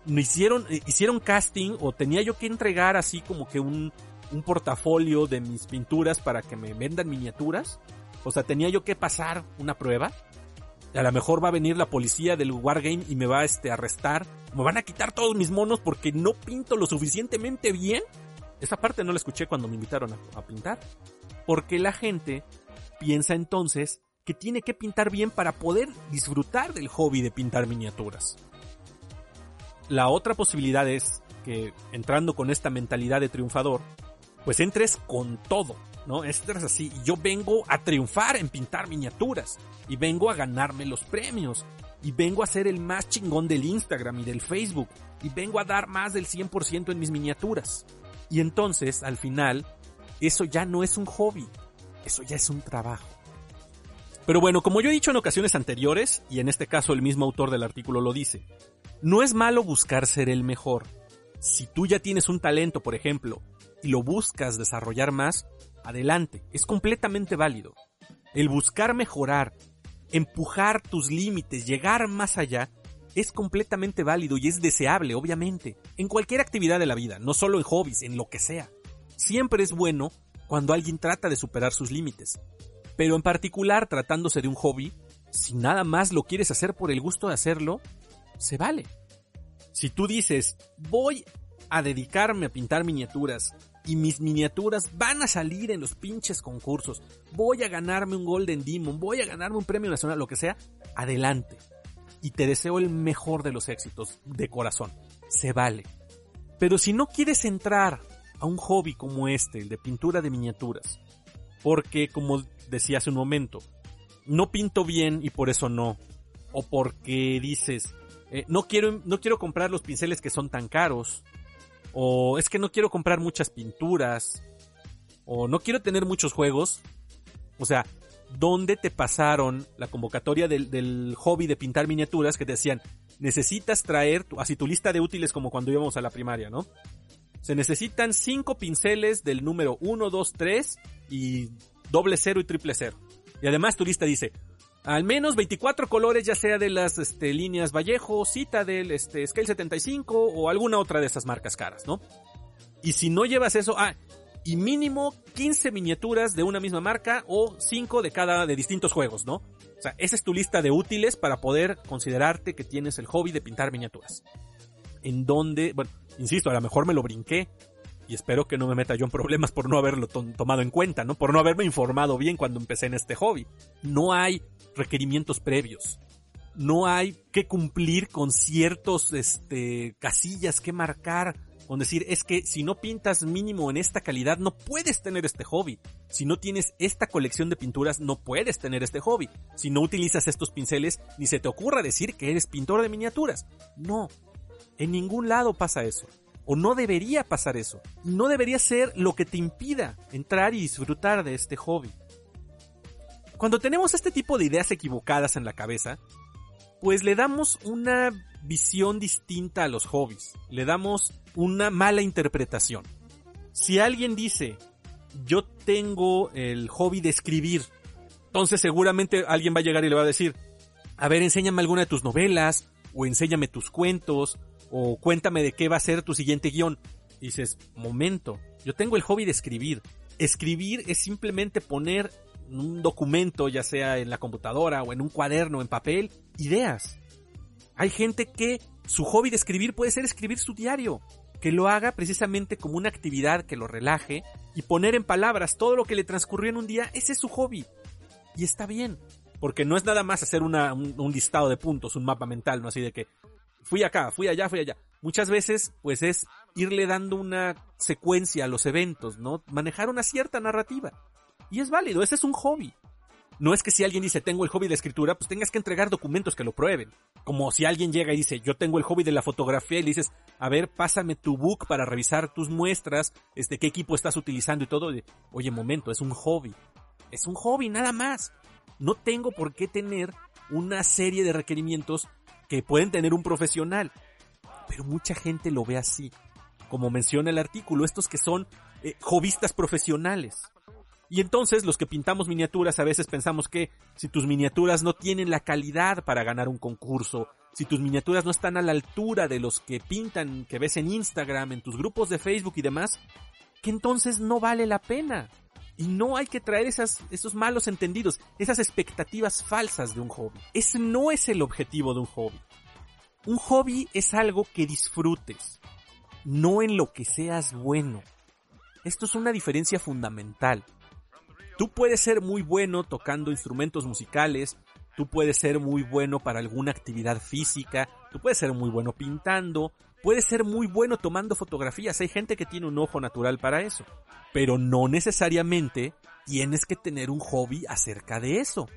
Me hicieron, eh, hicieron casting o tenía yo que entregar así como que un, un portafolio de mis pinturas para que me vendan miniaturas. O sea, tenía yo que pasar una prueba. A lo mejor va a venir la policía del Wargame y me va este, a este, arrestar. Me van a quitar todos mis monos porque no pinto lo suficientemente bien. Esa parte no la escuché cuando me invitaron a, a pintar. Porque la gente piensa entonces que tiene que pintar bien para poder disfrutar del hobby de pintar miniaturas. La otra posibilidad es que entrando con esta mentalidad de triunfador, pues entres con todo, ¿no? Entres así, yo vengo a triunfar en pintar miniaturas y vengo a ganarme los premios y vengo a ser el más chingón del Instagram y del Facebook y vengo a dar más del 100% en mis miniaturas. Y entonces, al final, eso ya no es un hobby, eso ya es un trabajo. Pero bueno, como yo he dicho en ocasiones anteriores, y en este caso el mismo autor del artículo lo dice, no es malo buscar ser el mejor. Si tú ya tienes un talento, por ejemplo, y lo buscas desarrollar más, adelante, es completamente válido. El buscar mejorar, empujar tus límites, llegar más allá, es completamente válido y es deseable, obviamente, en cualquier actividad de la vida, no solo en hobbies, en lo que sea. Siempre es bueno cuando alguien trata de superar sus límites. Pero en particular, tratándose de un hobby, si nada más lo quieres hacer por el gusto de hacerlo, se vale. Si tú dices, voy a dedicarme a pintar miniaturas y mis miniaturas van a salir en los pinches concursos, voy a ganarme un Golden Demon, voy a ganarme un premio nacional, lo que sea, adelante. Y te deseo el mejor de los éxitos, de corazón. Se vale. Pero si no quieres entrar a un hobby como este, el de pintura de miniaturas, porque como decía hace un momento, no pinto bien y por eso no. O porque dices, eh, no, quiero, no quiero comprar los pinceles que son tan caros. O es que no quiero comprar muchas pinturas. O no quiero tener muchos juegos. O sea, ¿dónde te pasaron la convocatoria del, hobby de pintar miniaturas que te decían, necesitas traer así tu lista de útiles como cuando íbamos a la primaria, ¿no? Se necesitan cinco pinceles del número 1, 2, 3 y doble cero y triple cero. Y además tu lista dice, al menos 24 colores, ya sea de las este, líneas Vallejo, Citadel, este, Scale 75 o alguna otra de esas marcas caras, ¿no? Y si no llevas eso, ah, y mínimo 15 miniaturas de una misma marca o 5 de cada de distintos juegos, ¿no? O sea, esa es tu lista de útiles para poder considerarte que tienes el hobby de pintar miniaturas. En donde, bueno, insisto, a lo mejor me lo brinqué, y espero que no me meta yo en problemas por no haberlo tomado en cuenta, ¿no? Por no haberme informado bien cuando empecé en este hobby. No hay requerimientos previos. No hay que cumplir con ciertos, este, casillas que marcar. Con decir, es que si no pintas mínimo en esta calidad, no puedes tener este hobby. Si no tienes esta colección de pinturas, no puedes tener este hobby. Si no utilizas estos pinceles, ni se te ocurra decir que eres pintor de miniaturas. No. En ningún lado pasa eso. O no debería pasar eso. No debería ser lo que te impida entrar y disfrutar de este hobby. Cuando tenemos este tipo de ideas equivocadas en la cabeza, pues le damos una visión distinta a los hobbies. Le damos una mala interpretación. Si alguien dice, yo tengo el hobby de escribir, entonces seguramente alguien va a llegar y le va a decir, a ver, enséñame alguna de tus novelas, o enséñame tus cuentos, o cuéntame de qué va a ser tu siguiente guion. dices, momento, yo tengo el hobby de escribir. Escribir es simplemente poner un documento, ya sea en la computadora o en un cuaderno, en papel, ideas. Hay gente que su hobby de escribir puede ser escribir su diario, que lo haga precisamente como una actividad que lo relaje y poner en palabras todo lo que le transcurrió en un día, ese es su hobby. Y está bien, porque no es nada más hacer un, un, listado de puntos, un mapa mental, no así de que fui acá, fui allá, fui allá. Muchas veces, pues es irle dando una secuencia a los eventos, ¿no? Manejar una cierta narrativa. Y es válido, ese es un hobby. No es que si alguien dice tengo el hobby de escritura, pues tengas que entregar documentos que lo prueben. Como si alguien llega y dice yo tengo el hobby de la fotografía y le dices, a ver, pásame tu book para revisar tus muestras, este, qué equipo estás utilizando y todo. Oye, momento, es un hobby. Es un hobby, nada más. No tengo por qué tener una serie de requerimientos que pueden tener un profesional. Pero mucha gente lo ve así. Como menciona el artículo, estos que son eh, hobbyistas profesionales. Y entonces los que pintamos miniaturas a veces pensamos que si tus miniaturas no tienen la calidad para ganar un concurso, si tus miniaturas no están a la altura de los que pintan, que ves en Instagram, en tus grupos de Facebook y demás, que entonces no vale la pena. Y no hay que traer esos malos entendidos, esas expectativas falsas de un hobby. Ese no es el objetivo de un hobby. Un hobby es algo que disfrutes, no en lo que seas bueno. Esto es una diferencia fundamental. Tú puedes ser muy bueno tocando instrumentos musicales, tú puedes ser muy bueno para alguna actividad física, tú puedes ser muy bueno pintando, puedes ser muy bueno tomando fotografías, hay gente que tiene un ojo natural para eso, pero no necesariamente tienes que tener un hobby acerca de eso.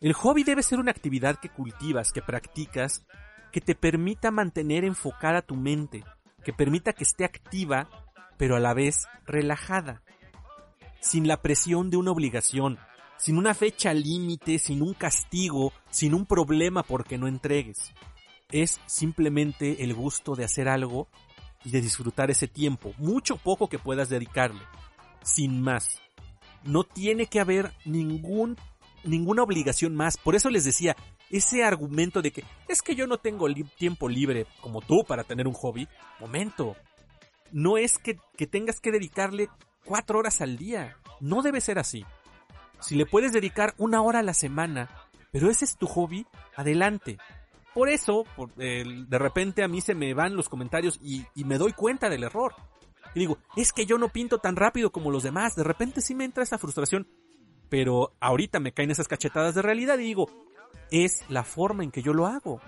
El hobby debe ser una actividad que cultivas, que practicas, que te permita mantener enfocada tu mente, que permita que esté activa, pero a la vez relajada sin la presión de una obligación, sin una fecha límite, sin un castigo, sin un problema porque no entregues. Es simplemente el gusto de hacer algo y de disfrutar ese tiempo, mucho poco que puedas dedicarle, sin más. No tiene que haber ningún ninguna obligación más. Por eso les decía, ese argumento de que es que yo no tengo tiempo libre como tú para tener un hobby. Momento. No es que, que tengas que dedicarle cuatro horas al día. No debe ser así. Si le puedes dedicar una hora a la semana, pero ese es tu hobby, adelante. Por eso, de repente a mí se me van los comentarios y, y me doy cuenta del error. Y digo, es que yo no pinto tan rápido como los demás. De repente sí me entra esa frustración. Pero ahorita me caen esas cachetadas de realidad y digo, es la forma en que yo lo hago.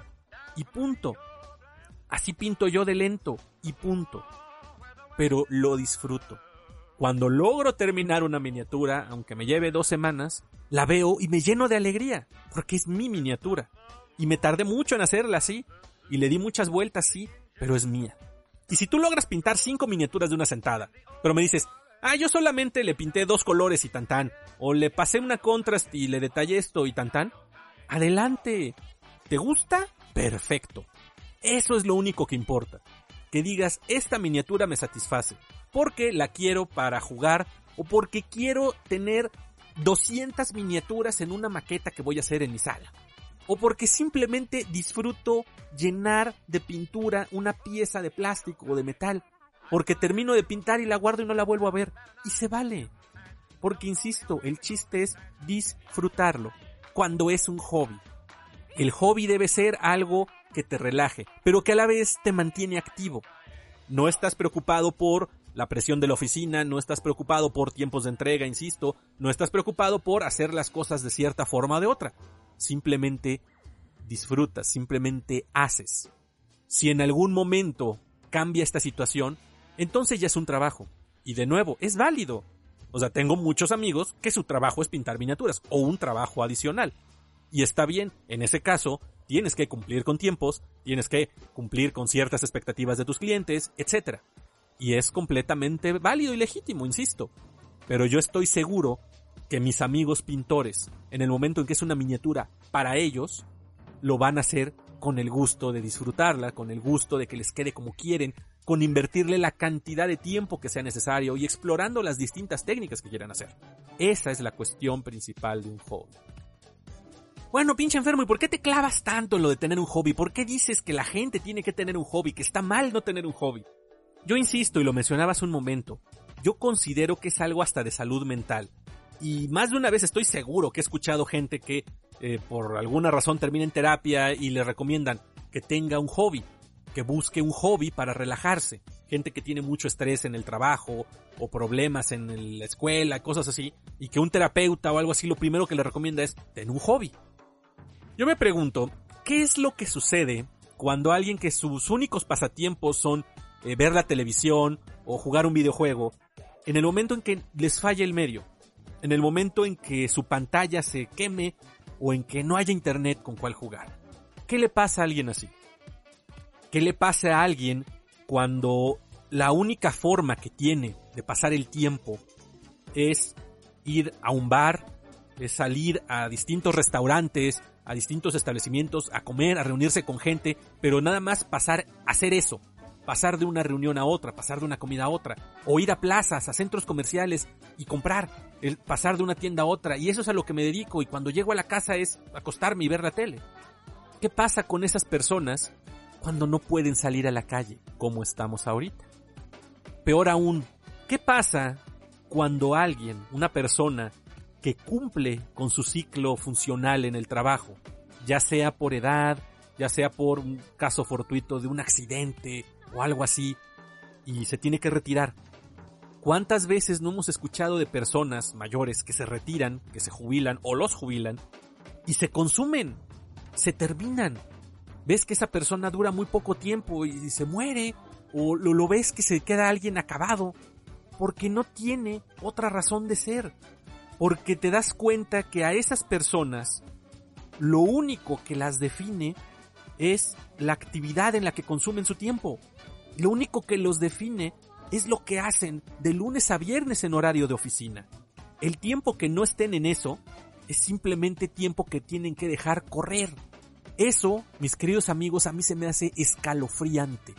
Y punto. Así pinto yo de lento. Y punto. Pero lo disfruto. Cuando logro terminar una miniatura, aunque me lleve dos semanas, la veo y me lleno de alegría, porque es mi miniatura. Y me tardé mucho en hacerla así, y le di muchas vueltas sí, pero es mía. Y si tú logras pintar cinco miniaturas de una sentada, pero me dices, ah, yo solamente le pinté dos colores y tan tan, o le pasé una contrast y le detallé esto y tan tan, adelante. ¿Te gusta? Perfecto. Eso es lo único que importa. Que digas, esta miniatura me satisface porque la quiero para jugar o porque quiero tener 200 miniaturas en una maqueta que voy a hacer en mi sala. O porque simplemente disfruto llenar de pintura una pieza de plástico o de metal. Porque termino de pintar y la guardo y no la vuelvo a ver. Y se vale. Porque insisto, el chiste es disfrutarlo. Cuando es un hobby. El hobby debe ser algo que te relaje, pero que a la vez te mantiene activo. No estás preocupado por la presión de la oficina, no estás preocupado por tiempos de entrega, insisto, no estás preocupado por hacer las cosas de cierta forma o de otra. Simplemente disfrutas, simplemente haces. Si en algún momento cambia esta situación, entonces ya es un trabajo. Y de nuevo, es válido. O sea, tengo muchos amigos que su trabajo es pintar miniaturas o un trabajo adicional. Y está bien, en ese caso, tienes que cumplir con tiempos, tienes que cumplir con ciertas expectativas de tus clientes, etc. Y es completamente válido y legítimo, insisto. Pero yo estoy seguro que mis amigos pintores, en el momento en que es una miniatura para ellos, lo van a hacer con el gusto de disfrutarla, con el gusto de que les quede como quieren, con invertirle la cantidad de tiempo que sea necesario y explorando las distintas técnicas que quieran hacer. Esa es la cuestión principal de un hobby. Bueno, pinche enfermo, ¿y por qué te clavas tanto en lo de tener un hobby? ¿Por qué dices que la gente tiene que tener un hobby, que está mal no tener un hobby? Yo insisto, y lo mencionaba hace un momento, yo considero que es algo hasta de salud mental. Y más de una vez estoy seguro que he escuchado gente que eh, por alguna razón termina en terapia y le recomiendan que tenga un hobby, que busque un hobby para relajarse. Gente que tiene mucho estrés en el trabajo o problemas en la escuela, cosas así, y que un terapeuta o algo así lo primero que le recomienda es tener un hobby. Yo me pregunto, ¿qué es lo que sucede cuando alguien que sus únicos pasatiempos son eh, ver la televisión o jugar un videojuego, en el momento en que les falla el medio, en el momento en que su pantalla se queme o en que no haya internet con cual jugar. ¿Qué le pasa a alguien así? ¿Qué le pasa a alguien cuando la única forma que tiene de pasar el tiempo es ir a un bar, salir a distintos restaurantes, a distintos establecimientos, a comer, a reunirse con gente, pero nada más pasar a hacer eso, pasar de una reunión a otra, pasar de una comida a otra, o ir a plazas, a centros comerciales y comprar, el pasar de una tienda a otra, y eso es a lo que me dedico, y cuando llego a la casa es acostarme y ver la tele. ¿Qué pasa con esas personas cuando no pueden salir a la calle, como estamos ahorita? Peor aún, ¿qué pasa cuando alguien, una persona, que cumple con su ciclo funcional en el trabajo, ya sea por edad, ya sea por un caso fortuito de un accidente o algo así, y se tiene que retirar. ¿Cuántas veces no hemos escuchado de personas mayores que se retiran, que se jubilan o los jubilan y se consumen, se terminan? Ves que esa persona dura muy poco tiempo y se muere, o lo, lo ves que se queda alguien acabado, porque no tiene otra razón de ser porque te das cuenta que a esas personas lo único que las define es la actividad en la que consumen su tiempo. Lo único que los define es lo que hacen de lunes a viernes en horario de oficina. El tiempo que no estén en eso es simplemente tiempo que tienen que dejar correr. Eso, mis queridos amigos, a mí se me hace escalofriante.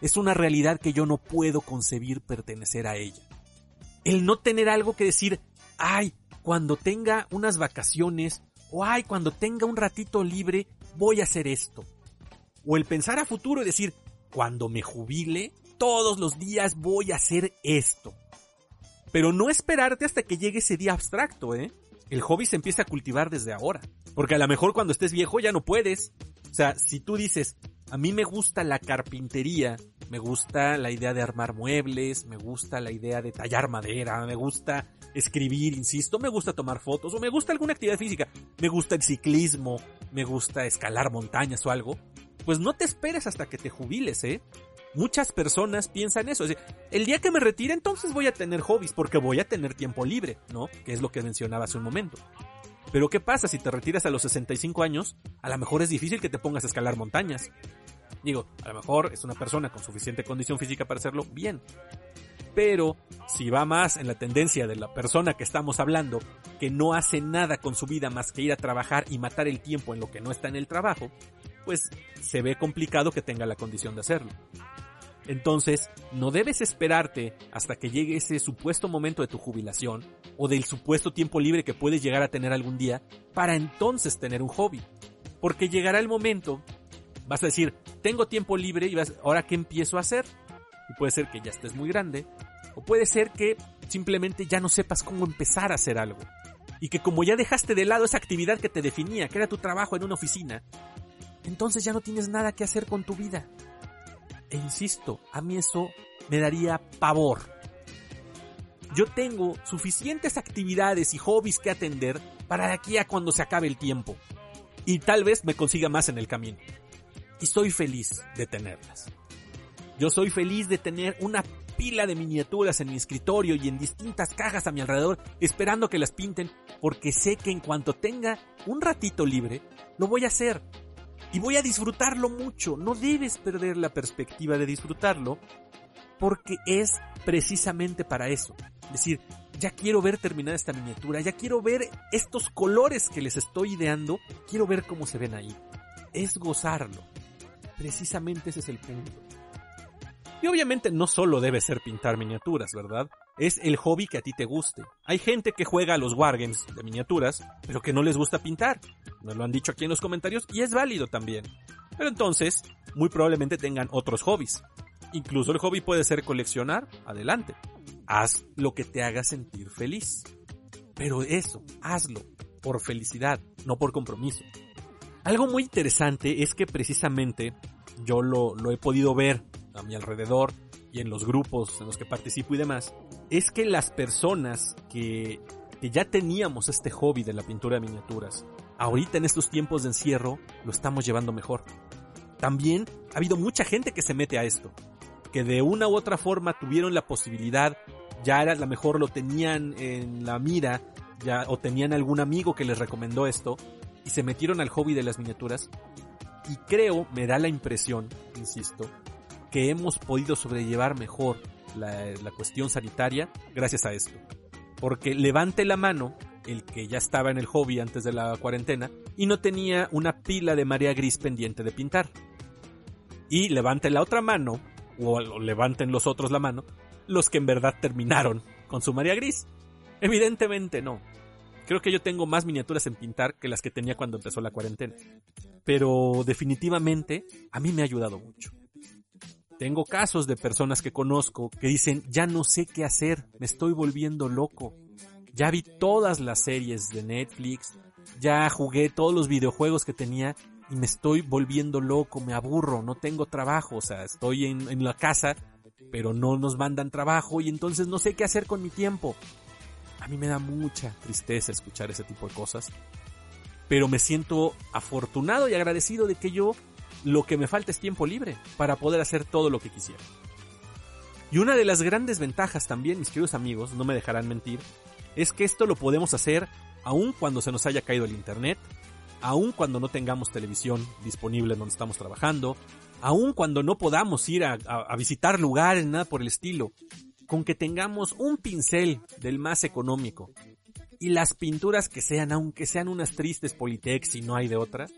Es una realidad que yo no puedo concebir pertenecer a ella. El no tener algo que decir, ay, cuando tenga unas vacaciones, o ay, cuando tenga un ratito libre, voy a hacer esto. O el pensar a futuro y decir, cuando me jubile, todos los días voy a hacer esto. Pero no esperarte hasta que llegue ese día abstracto, ¿eh? El hobby se empieza a cultivar desde ahora. Porque a lo mejor cuando estés viejo ya no puedes. O sea, si tú dices, a mí me gusta la carpintería, me gusta la idea de armar muebles, me gusta la idea de tallar madera, me gusta escribir, insisto, me gusta tomar fotos o me gusta alguna actividad física, me gusta el ciclismo, me gusta escalar montañas o algo, pues no te esperes hasta que te jubiles, ¿eh? Muchas personas piensan eso. Es el día que me retire entonces voy a tener hobbies porque voy a tener tiempo libre, ¿no? Que es lo que mencionaba hace un momento. Pero ¿qué pasa si te retiras a los 65 años? A lo mejor es difícil que te pongas a escalar montañas. Digo, a lo mejor es una persona con suficiente condición física para hacerlo bien pero si va más en la tendencia de la persona que estamos hablando, que no hace nada con su vida más que ir a trabajar y matar el tiempo en lo que no está en el trabajo, pues se ve complicado que tenga la condición de hacerlo. Entonces, no debes esperarte hasta que llegue ese supuesto momento de tu jubilación o del supuesto tiempo libre que puedes llegar a tener algún día para entonces tener un hobby. Porque llegará el momento, vas a decir, tengo tiempo libre y vas, ahora qué empiezo a hacer? y puede ser que ya estés muy grande, o puede ser que simplemente ya no sepas cómo empezar a hacer algo. Y que como ya dejaste de lado esa actividad que te definía, que era tu trabajo en una oficina, entonces ya no tienes nada que hacer con tu vida. E insisto, a mí eso me daría pavor. Yo tengo suficientes actividades y hobbies que atender para de aquí a cuando se acabe el tiempo. Y tal vez me consiga más en el camino. Y soy feliz de tenerlas. Yo soy feliz de tener una pila de miniaturas en mi escritorio y en distintas cajas a mi alrededor esperando que las pinten porque sé que en cuanto tenga un ratito libre, lo voy a hacer. Y voy a disfrutarlo mucho. No debes perder la perspectiva de disfrutarlo porque es precisamente para eso. Es decir, ya quiero ver terminada esta miniatura, ya quiero ver estos colores que les estoy ideando, quiero ver cómo se ven ahí. Es gozarlo. Precisamente ese es el punto. Y obviamente no solo debe ser pintar miniaturas, ¿verdad? Es el hobby que a ti te guste. Hay gente que juega a los wargames de miniaturas, pero que no les gusta pintar. Nos lo han dicho aquí en los comentarios y es válido también. Pero entonces, muy probablemente tengan otros hobbies. Incluso el hobby puede ser coleccionar, adelante. Haz lo que te haga sentir feliz. Pero eso, hazlo, por felicidad, no por compromiso. Algo muy interesante es que precisamente yo lo, lo he podido ver a mi alrededor y en los grupos en los que participo y demás, es que las personas que, que ya teníamos este hobby de la pintura de miniaturas, ahorita en estos tiempos de encierro lo estamos llevando mejor. También ha habido mucha gente que se mete a esto, que de una u otra forma tuvieron la posibilidad, ya era la mejor lo tenían en la mira ya o tenían algún amigo que les recomendó esto y se metieron al hobby de las miniaturas. Y creo, me da la impresión, insisto, que hemos podido sobrellevar mejor la, cuestión sanitaria gracias a esto. Porque levante la mano el que ya estaba en el hobby antes de la cuarentena y no tenía una pila de María Gris pendiente de pintar. Y levante la otra mano, o levanten los otros la mano, los que en verdad terminaron con su María Gris. Evidentemente no. Creo que yo tengo más miniaturas en pintar que las que tenía cuando empezó la cuarentena. Pero definitivamente a mí me ha ayudado mucho. Tengo casos de personas que conozco que dicen, ya no sé qué hacer, me estoy volviendo loco. Ya vi todas las series de Netflix, ya jugué todos los videojuegos que tenía y me estoy volviendo loco, me aburro, no tengo trabajo, o sea, estoy en, la casa, pero no nos mandan trabajo y entonces no sé qué hacer con mi tiempo. A mí me da mucha tristeza escuchar ese tipo de cosas, pero me siento afortunado y agradecido de que yo lo que me falta es tiempo libre para poder hacer todo lo que quisiera. Y una de las grandes ventajas también, mis queridos amigos, no me dejarán mentir, es que esto lo podemos hacer aun cuando se nos haya caído el internet, aun cuando no tengamos televisión disponible donde estamos trabajando, aun cuando no podamos ir a, visitar lugares, nada por el estilo, con que tengamos un pincel del más económico y las pinturas que sean, aunque sean unas tristes Politex y no hay de otra,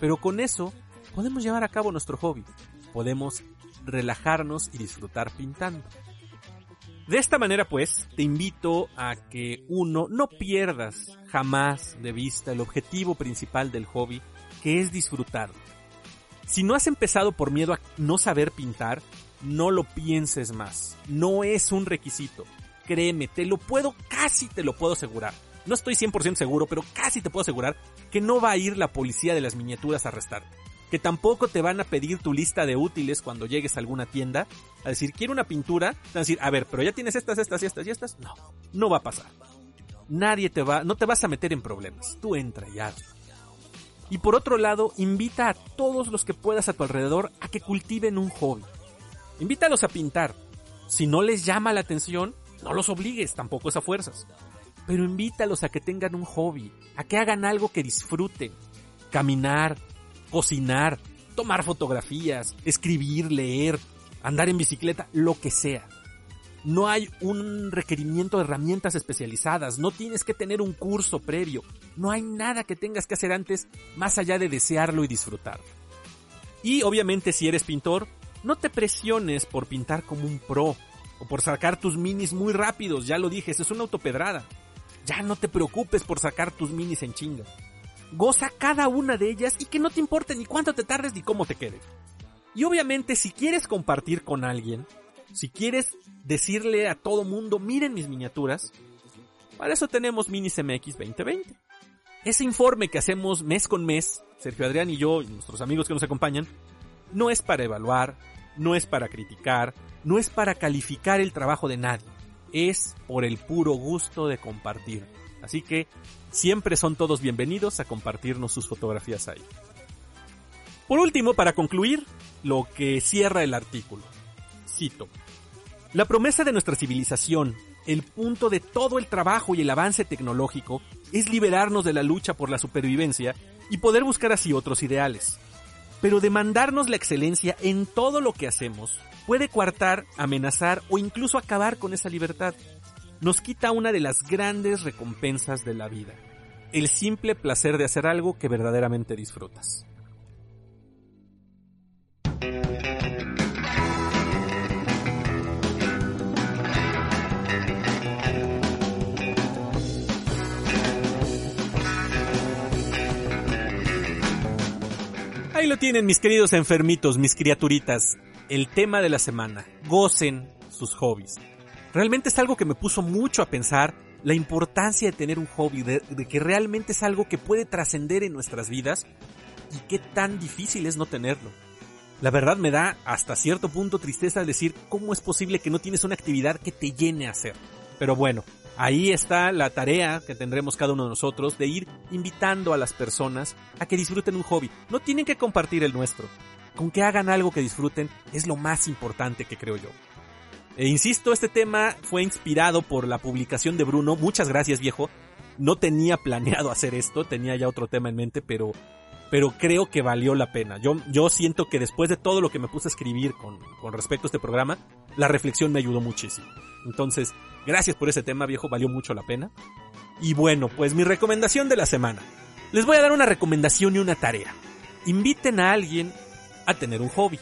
pero con eso podemos llevar a cabo nuestro hobby, podemos relajarnos y disfrutar pintando. De esta manera pues, te invito a que uno no pierdas jamás de vista el objetivo principal del hobby, que es disfrutar. Si no has empezado por miedo a no saber pintar, no lo pienses más. No es un requisito. Créeme, te lo puedo, casi te lo puedo asegurar. No estoy 100% seguro, pero casi te puedo asegurar que no va a ir la policía de las miniaturas a arrestarte que tampoco te van a pedir tu lista de útiles cuando llegues a alguna tienda, a decir, quiero una pintura, a decir, a ver, pero ya tienes estas, estas y estas y estas. No, no va a pasar. Nadie te va, no te vas a meter en problemas. Tú entra y hazlo. Y por otro lado, invita a todos los que puedas a tu alrededor a que cultiven un hobby. Invítalos a pintar. Si no les llama la atención, no los obligues, tampoco es a fuerzas. Pero invítalos a que tengan un hobby, a que hagan algo que disfruten. Caminar, cocinar, tomar fotografías, escribir, leer, andar en bicicleta, lo que sea. No hay un requerimiento de herramientas especializadas, no tienes que tener un curso previo, no hay nada que tengas que hacer antes más allá de desearlo y disfrutarlo. Y obviamente si eres pintor, no te presiones por pintar como un pro o por sacar tus minis muy rápidos, ya lo dije, es una autopedrada. Ya no te preocupes por sacar tus minis en chinga goza cada una de ellas y que no te importe ni cuánto te tardes ni cómo te quede. Y obviamente si quieres compartir con alguien, si quieres decirle a todo mundo, miren mis miniaturas, para eso tenemos Minis MX 2020. Ese informe que hacemos mes con mes, Sergio Adrián y yo y nuestros amigos que nos acompañan, no es para evaluar, no es para criticar, no es para calificar el trabajo de nadie, es por el puro gusto de compartir. Así que Siempre son todos bienvenidos a compartirnos sus fotografías ahí. Por último, para concluir, lo que cierra el artículo. Cito. La promesa de nuestra civilización, el punto de todo el trabajo y el avance tecnológico, es liberarnos de la lucha por la supervivencia y poder buscar así otros ideales. Pero demandarnos la excelencia en todo lo que hacemos puede coartar, amenazar o incluso acabar con esa libertad nos quita una de las grandes recompensas de la vida, el simple placer de hacer algo que verdaderamente disfrutas. Ahí lo tienen mis queridos enfermitos, mis criaturitas. El tema de la semana. Gocen sus hobbies realmente es algo que me puso mucho a pensar la importancia de tener un hobby, de, que realmente es algo que puede trascender en nuestras vidas y qué tan difícil es no tenerlo. La verdad me da hasta cierto punto tristeza decir cómo es posible que no tienes una actividad que te llene a hacer. Pero bueno, ahí está la tarea que tendremos cada uno de nosotros de ir invitando a las personas a que disfruten un hobby. No tienen que compartir el nuestro. Con que hagan algo que disfruten es lo más importante que creo yo. E insisto, este tema fue inspirado por la publicación de Bruno, muchas gracias viejo, no tenía planeado hacer esto, tenía ya otro tema en mente, pero, pero creo que valió la pena. Yo, yo siento que después de todo lo que me puse a escribir con, con respecto a este programa, la reflexión me ayudó muchísimo. Entonces, gracias por ese tema, viejo, valió mucho la pena. Y bueno, pues mi recomendación de la semana. Les voy a dar una recomendación y una tarea. Inviten a alguien a tener un hobby.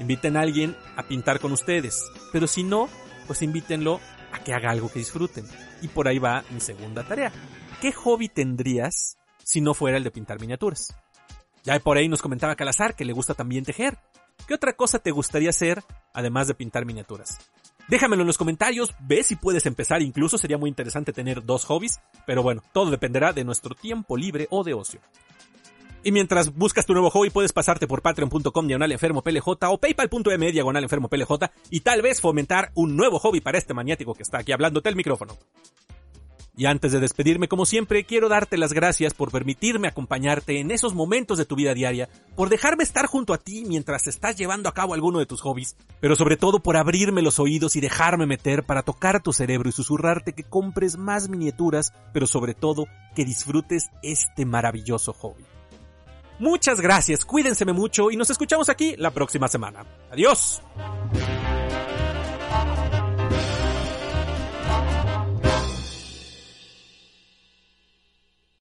Inviten a alguien a pintar con ustedes. Pero si no, pues invítenlo a que haga algo que disfruten. Y por ahí va mi segunda tarea. ¿Qué hobby tendrías si no fuera el de pintar miniaturas? Ya por ahí nos comentaba Calazar que le gusta también tejer. ¿Qué otra cosa te gustaría hacer además de pintar miniaturas? Déjamelo en los comentarios, ve si puedes empezar, incluso sería muy interesante tener dos hobbies, pero bueno, todo dependerá de nuestro tiempo libre o de ocio. Y mientras buscas tu nuevo hobby, puedes pasarte por patreon.com diagonal enfermo o paypal.me diagonal enfermo y tal vez fomentar un nuevo hobby para este maniático que está aquí hablándote el micrófono. Y antes de despedirme, como siempre, quiero darte las gracias por permitirme acompañarte en esos momentos de tu vida diaria, por dejarme estar junto a ti mientras estás llevando a cabo alguno de tus hobbies, pero sobre todo por abrirme los oídos y dejarme meter para tocar tu cerebro y susurrarte que compres más miniaturas, pero sobre todo que disfrutes este maravilloso hobby. Muchas gracias, cuídense mucho y nos escuchamos aquí la próxima semana. Adiós.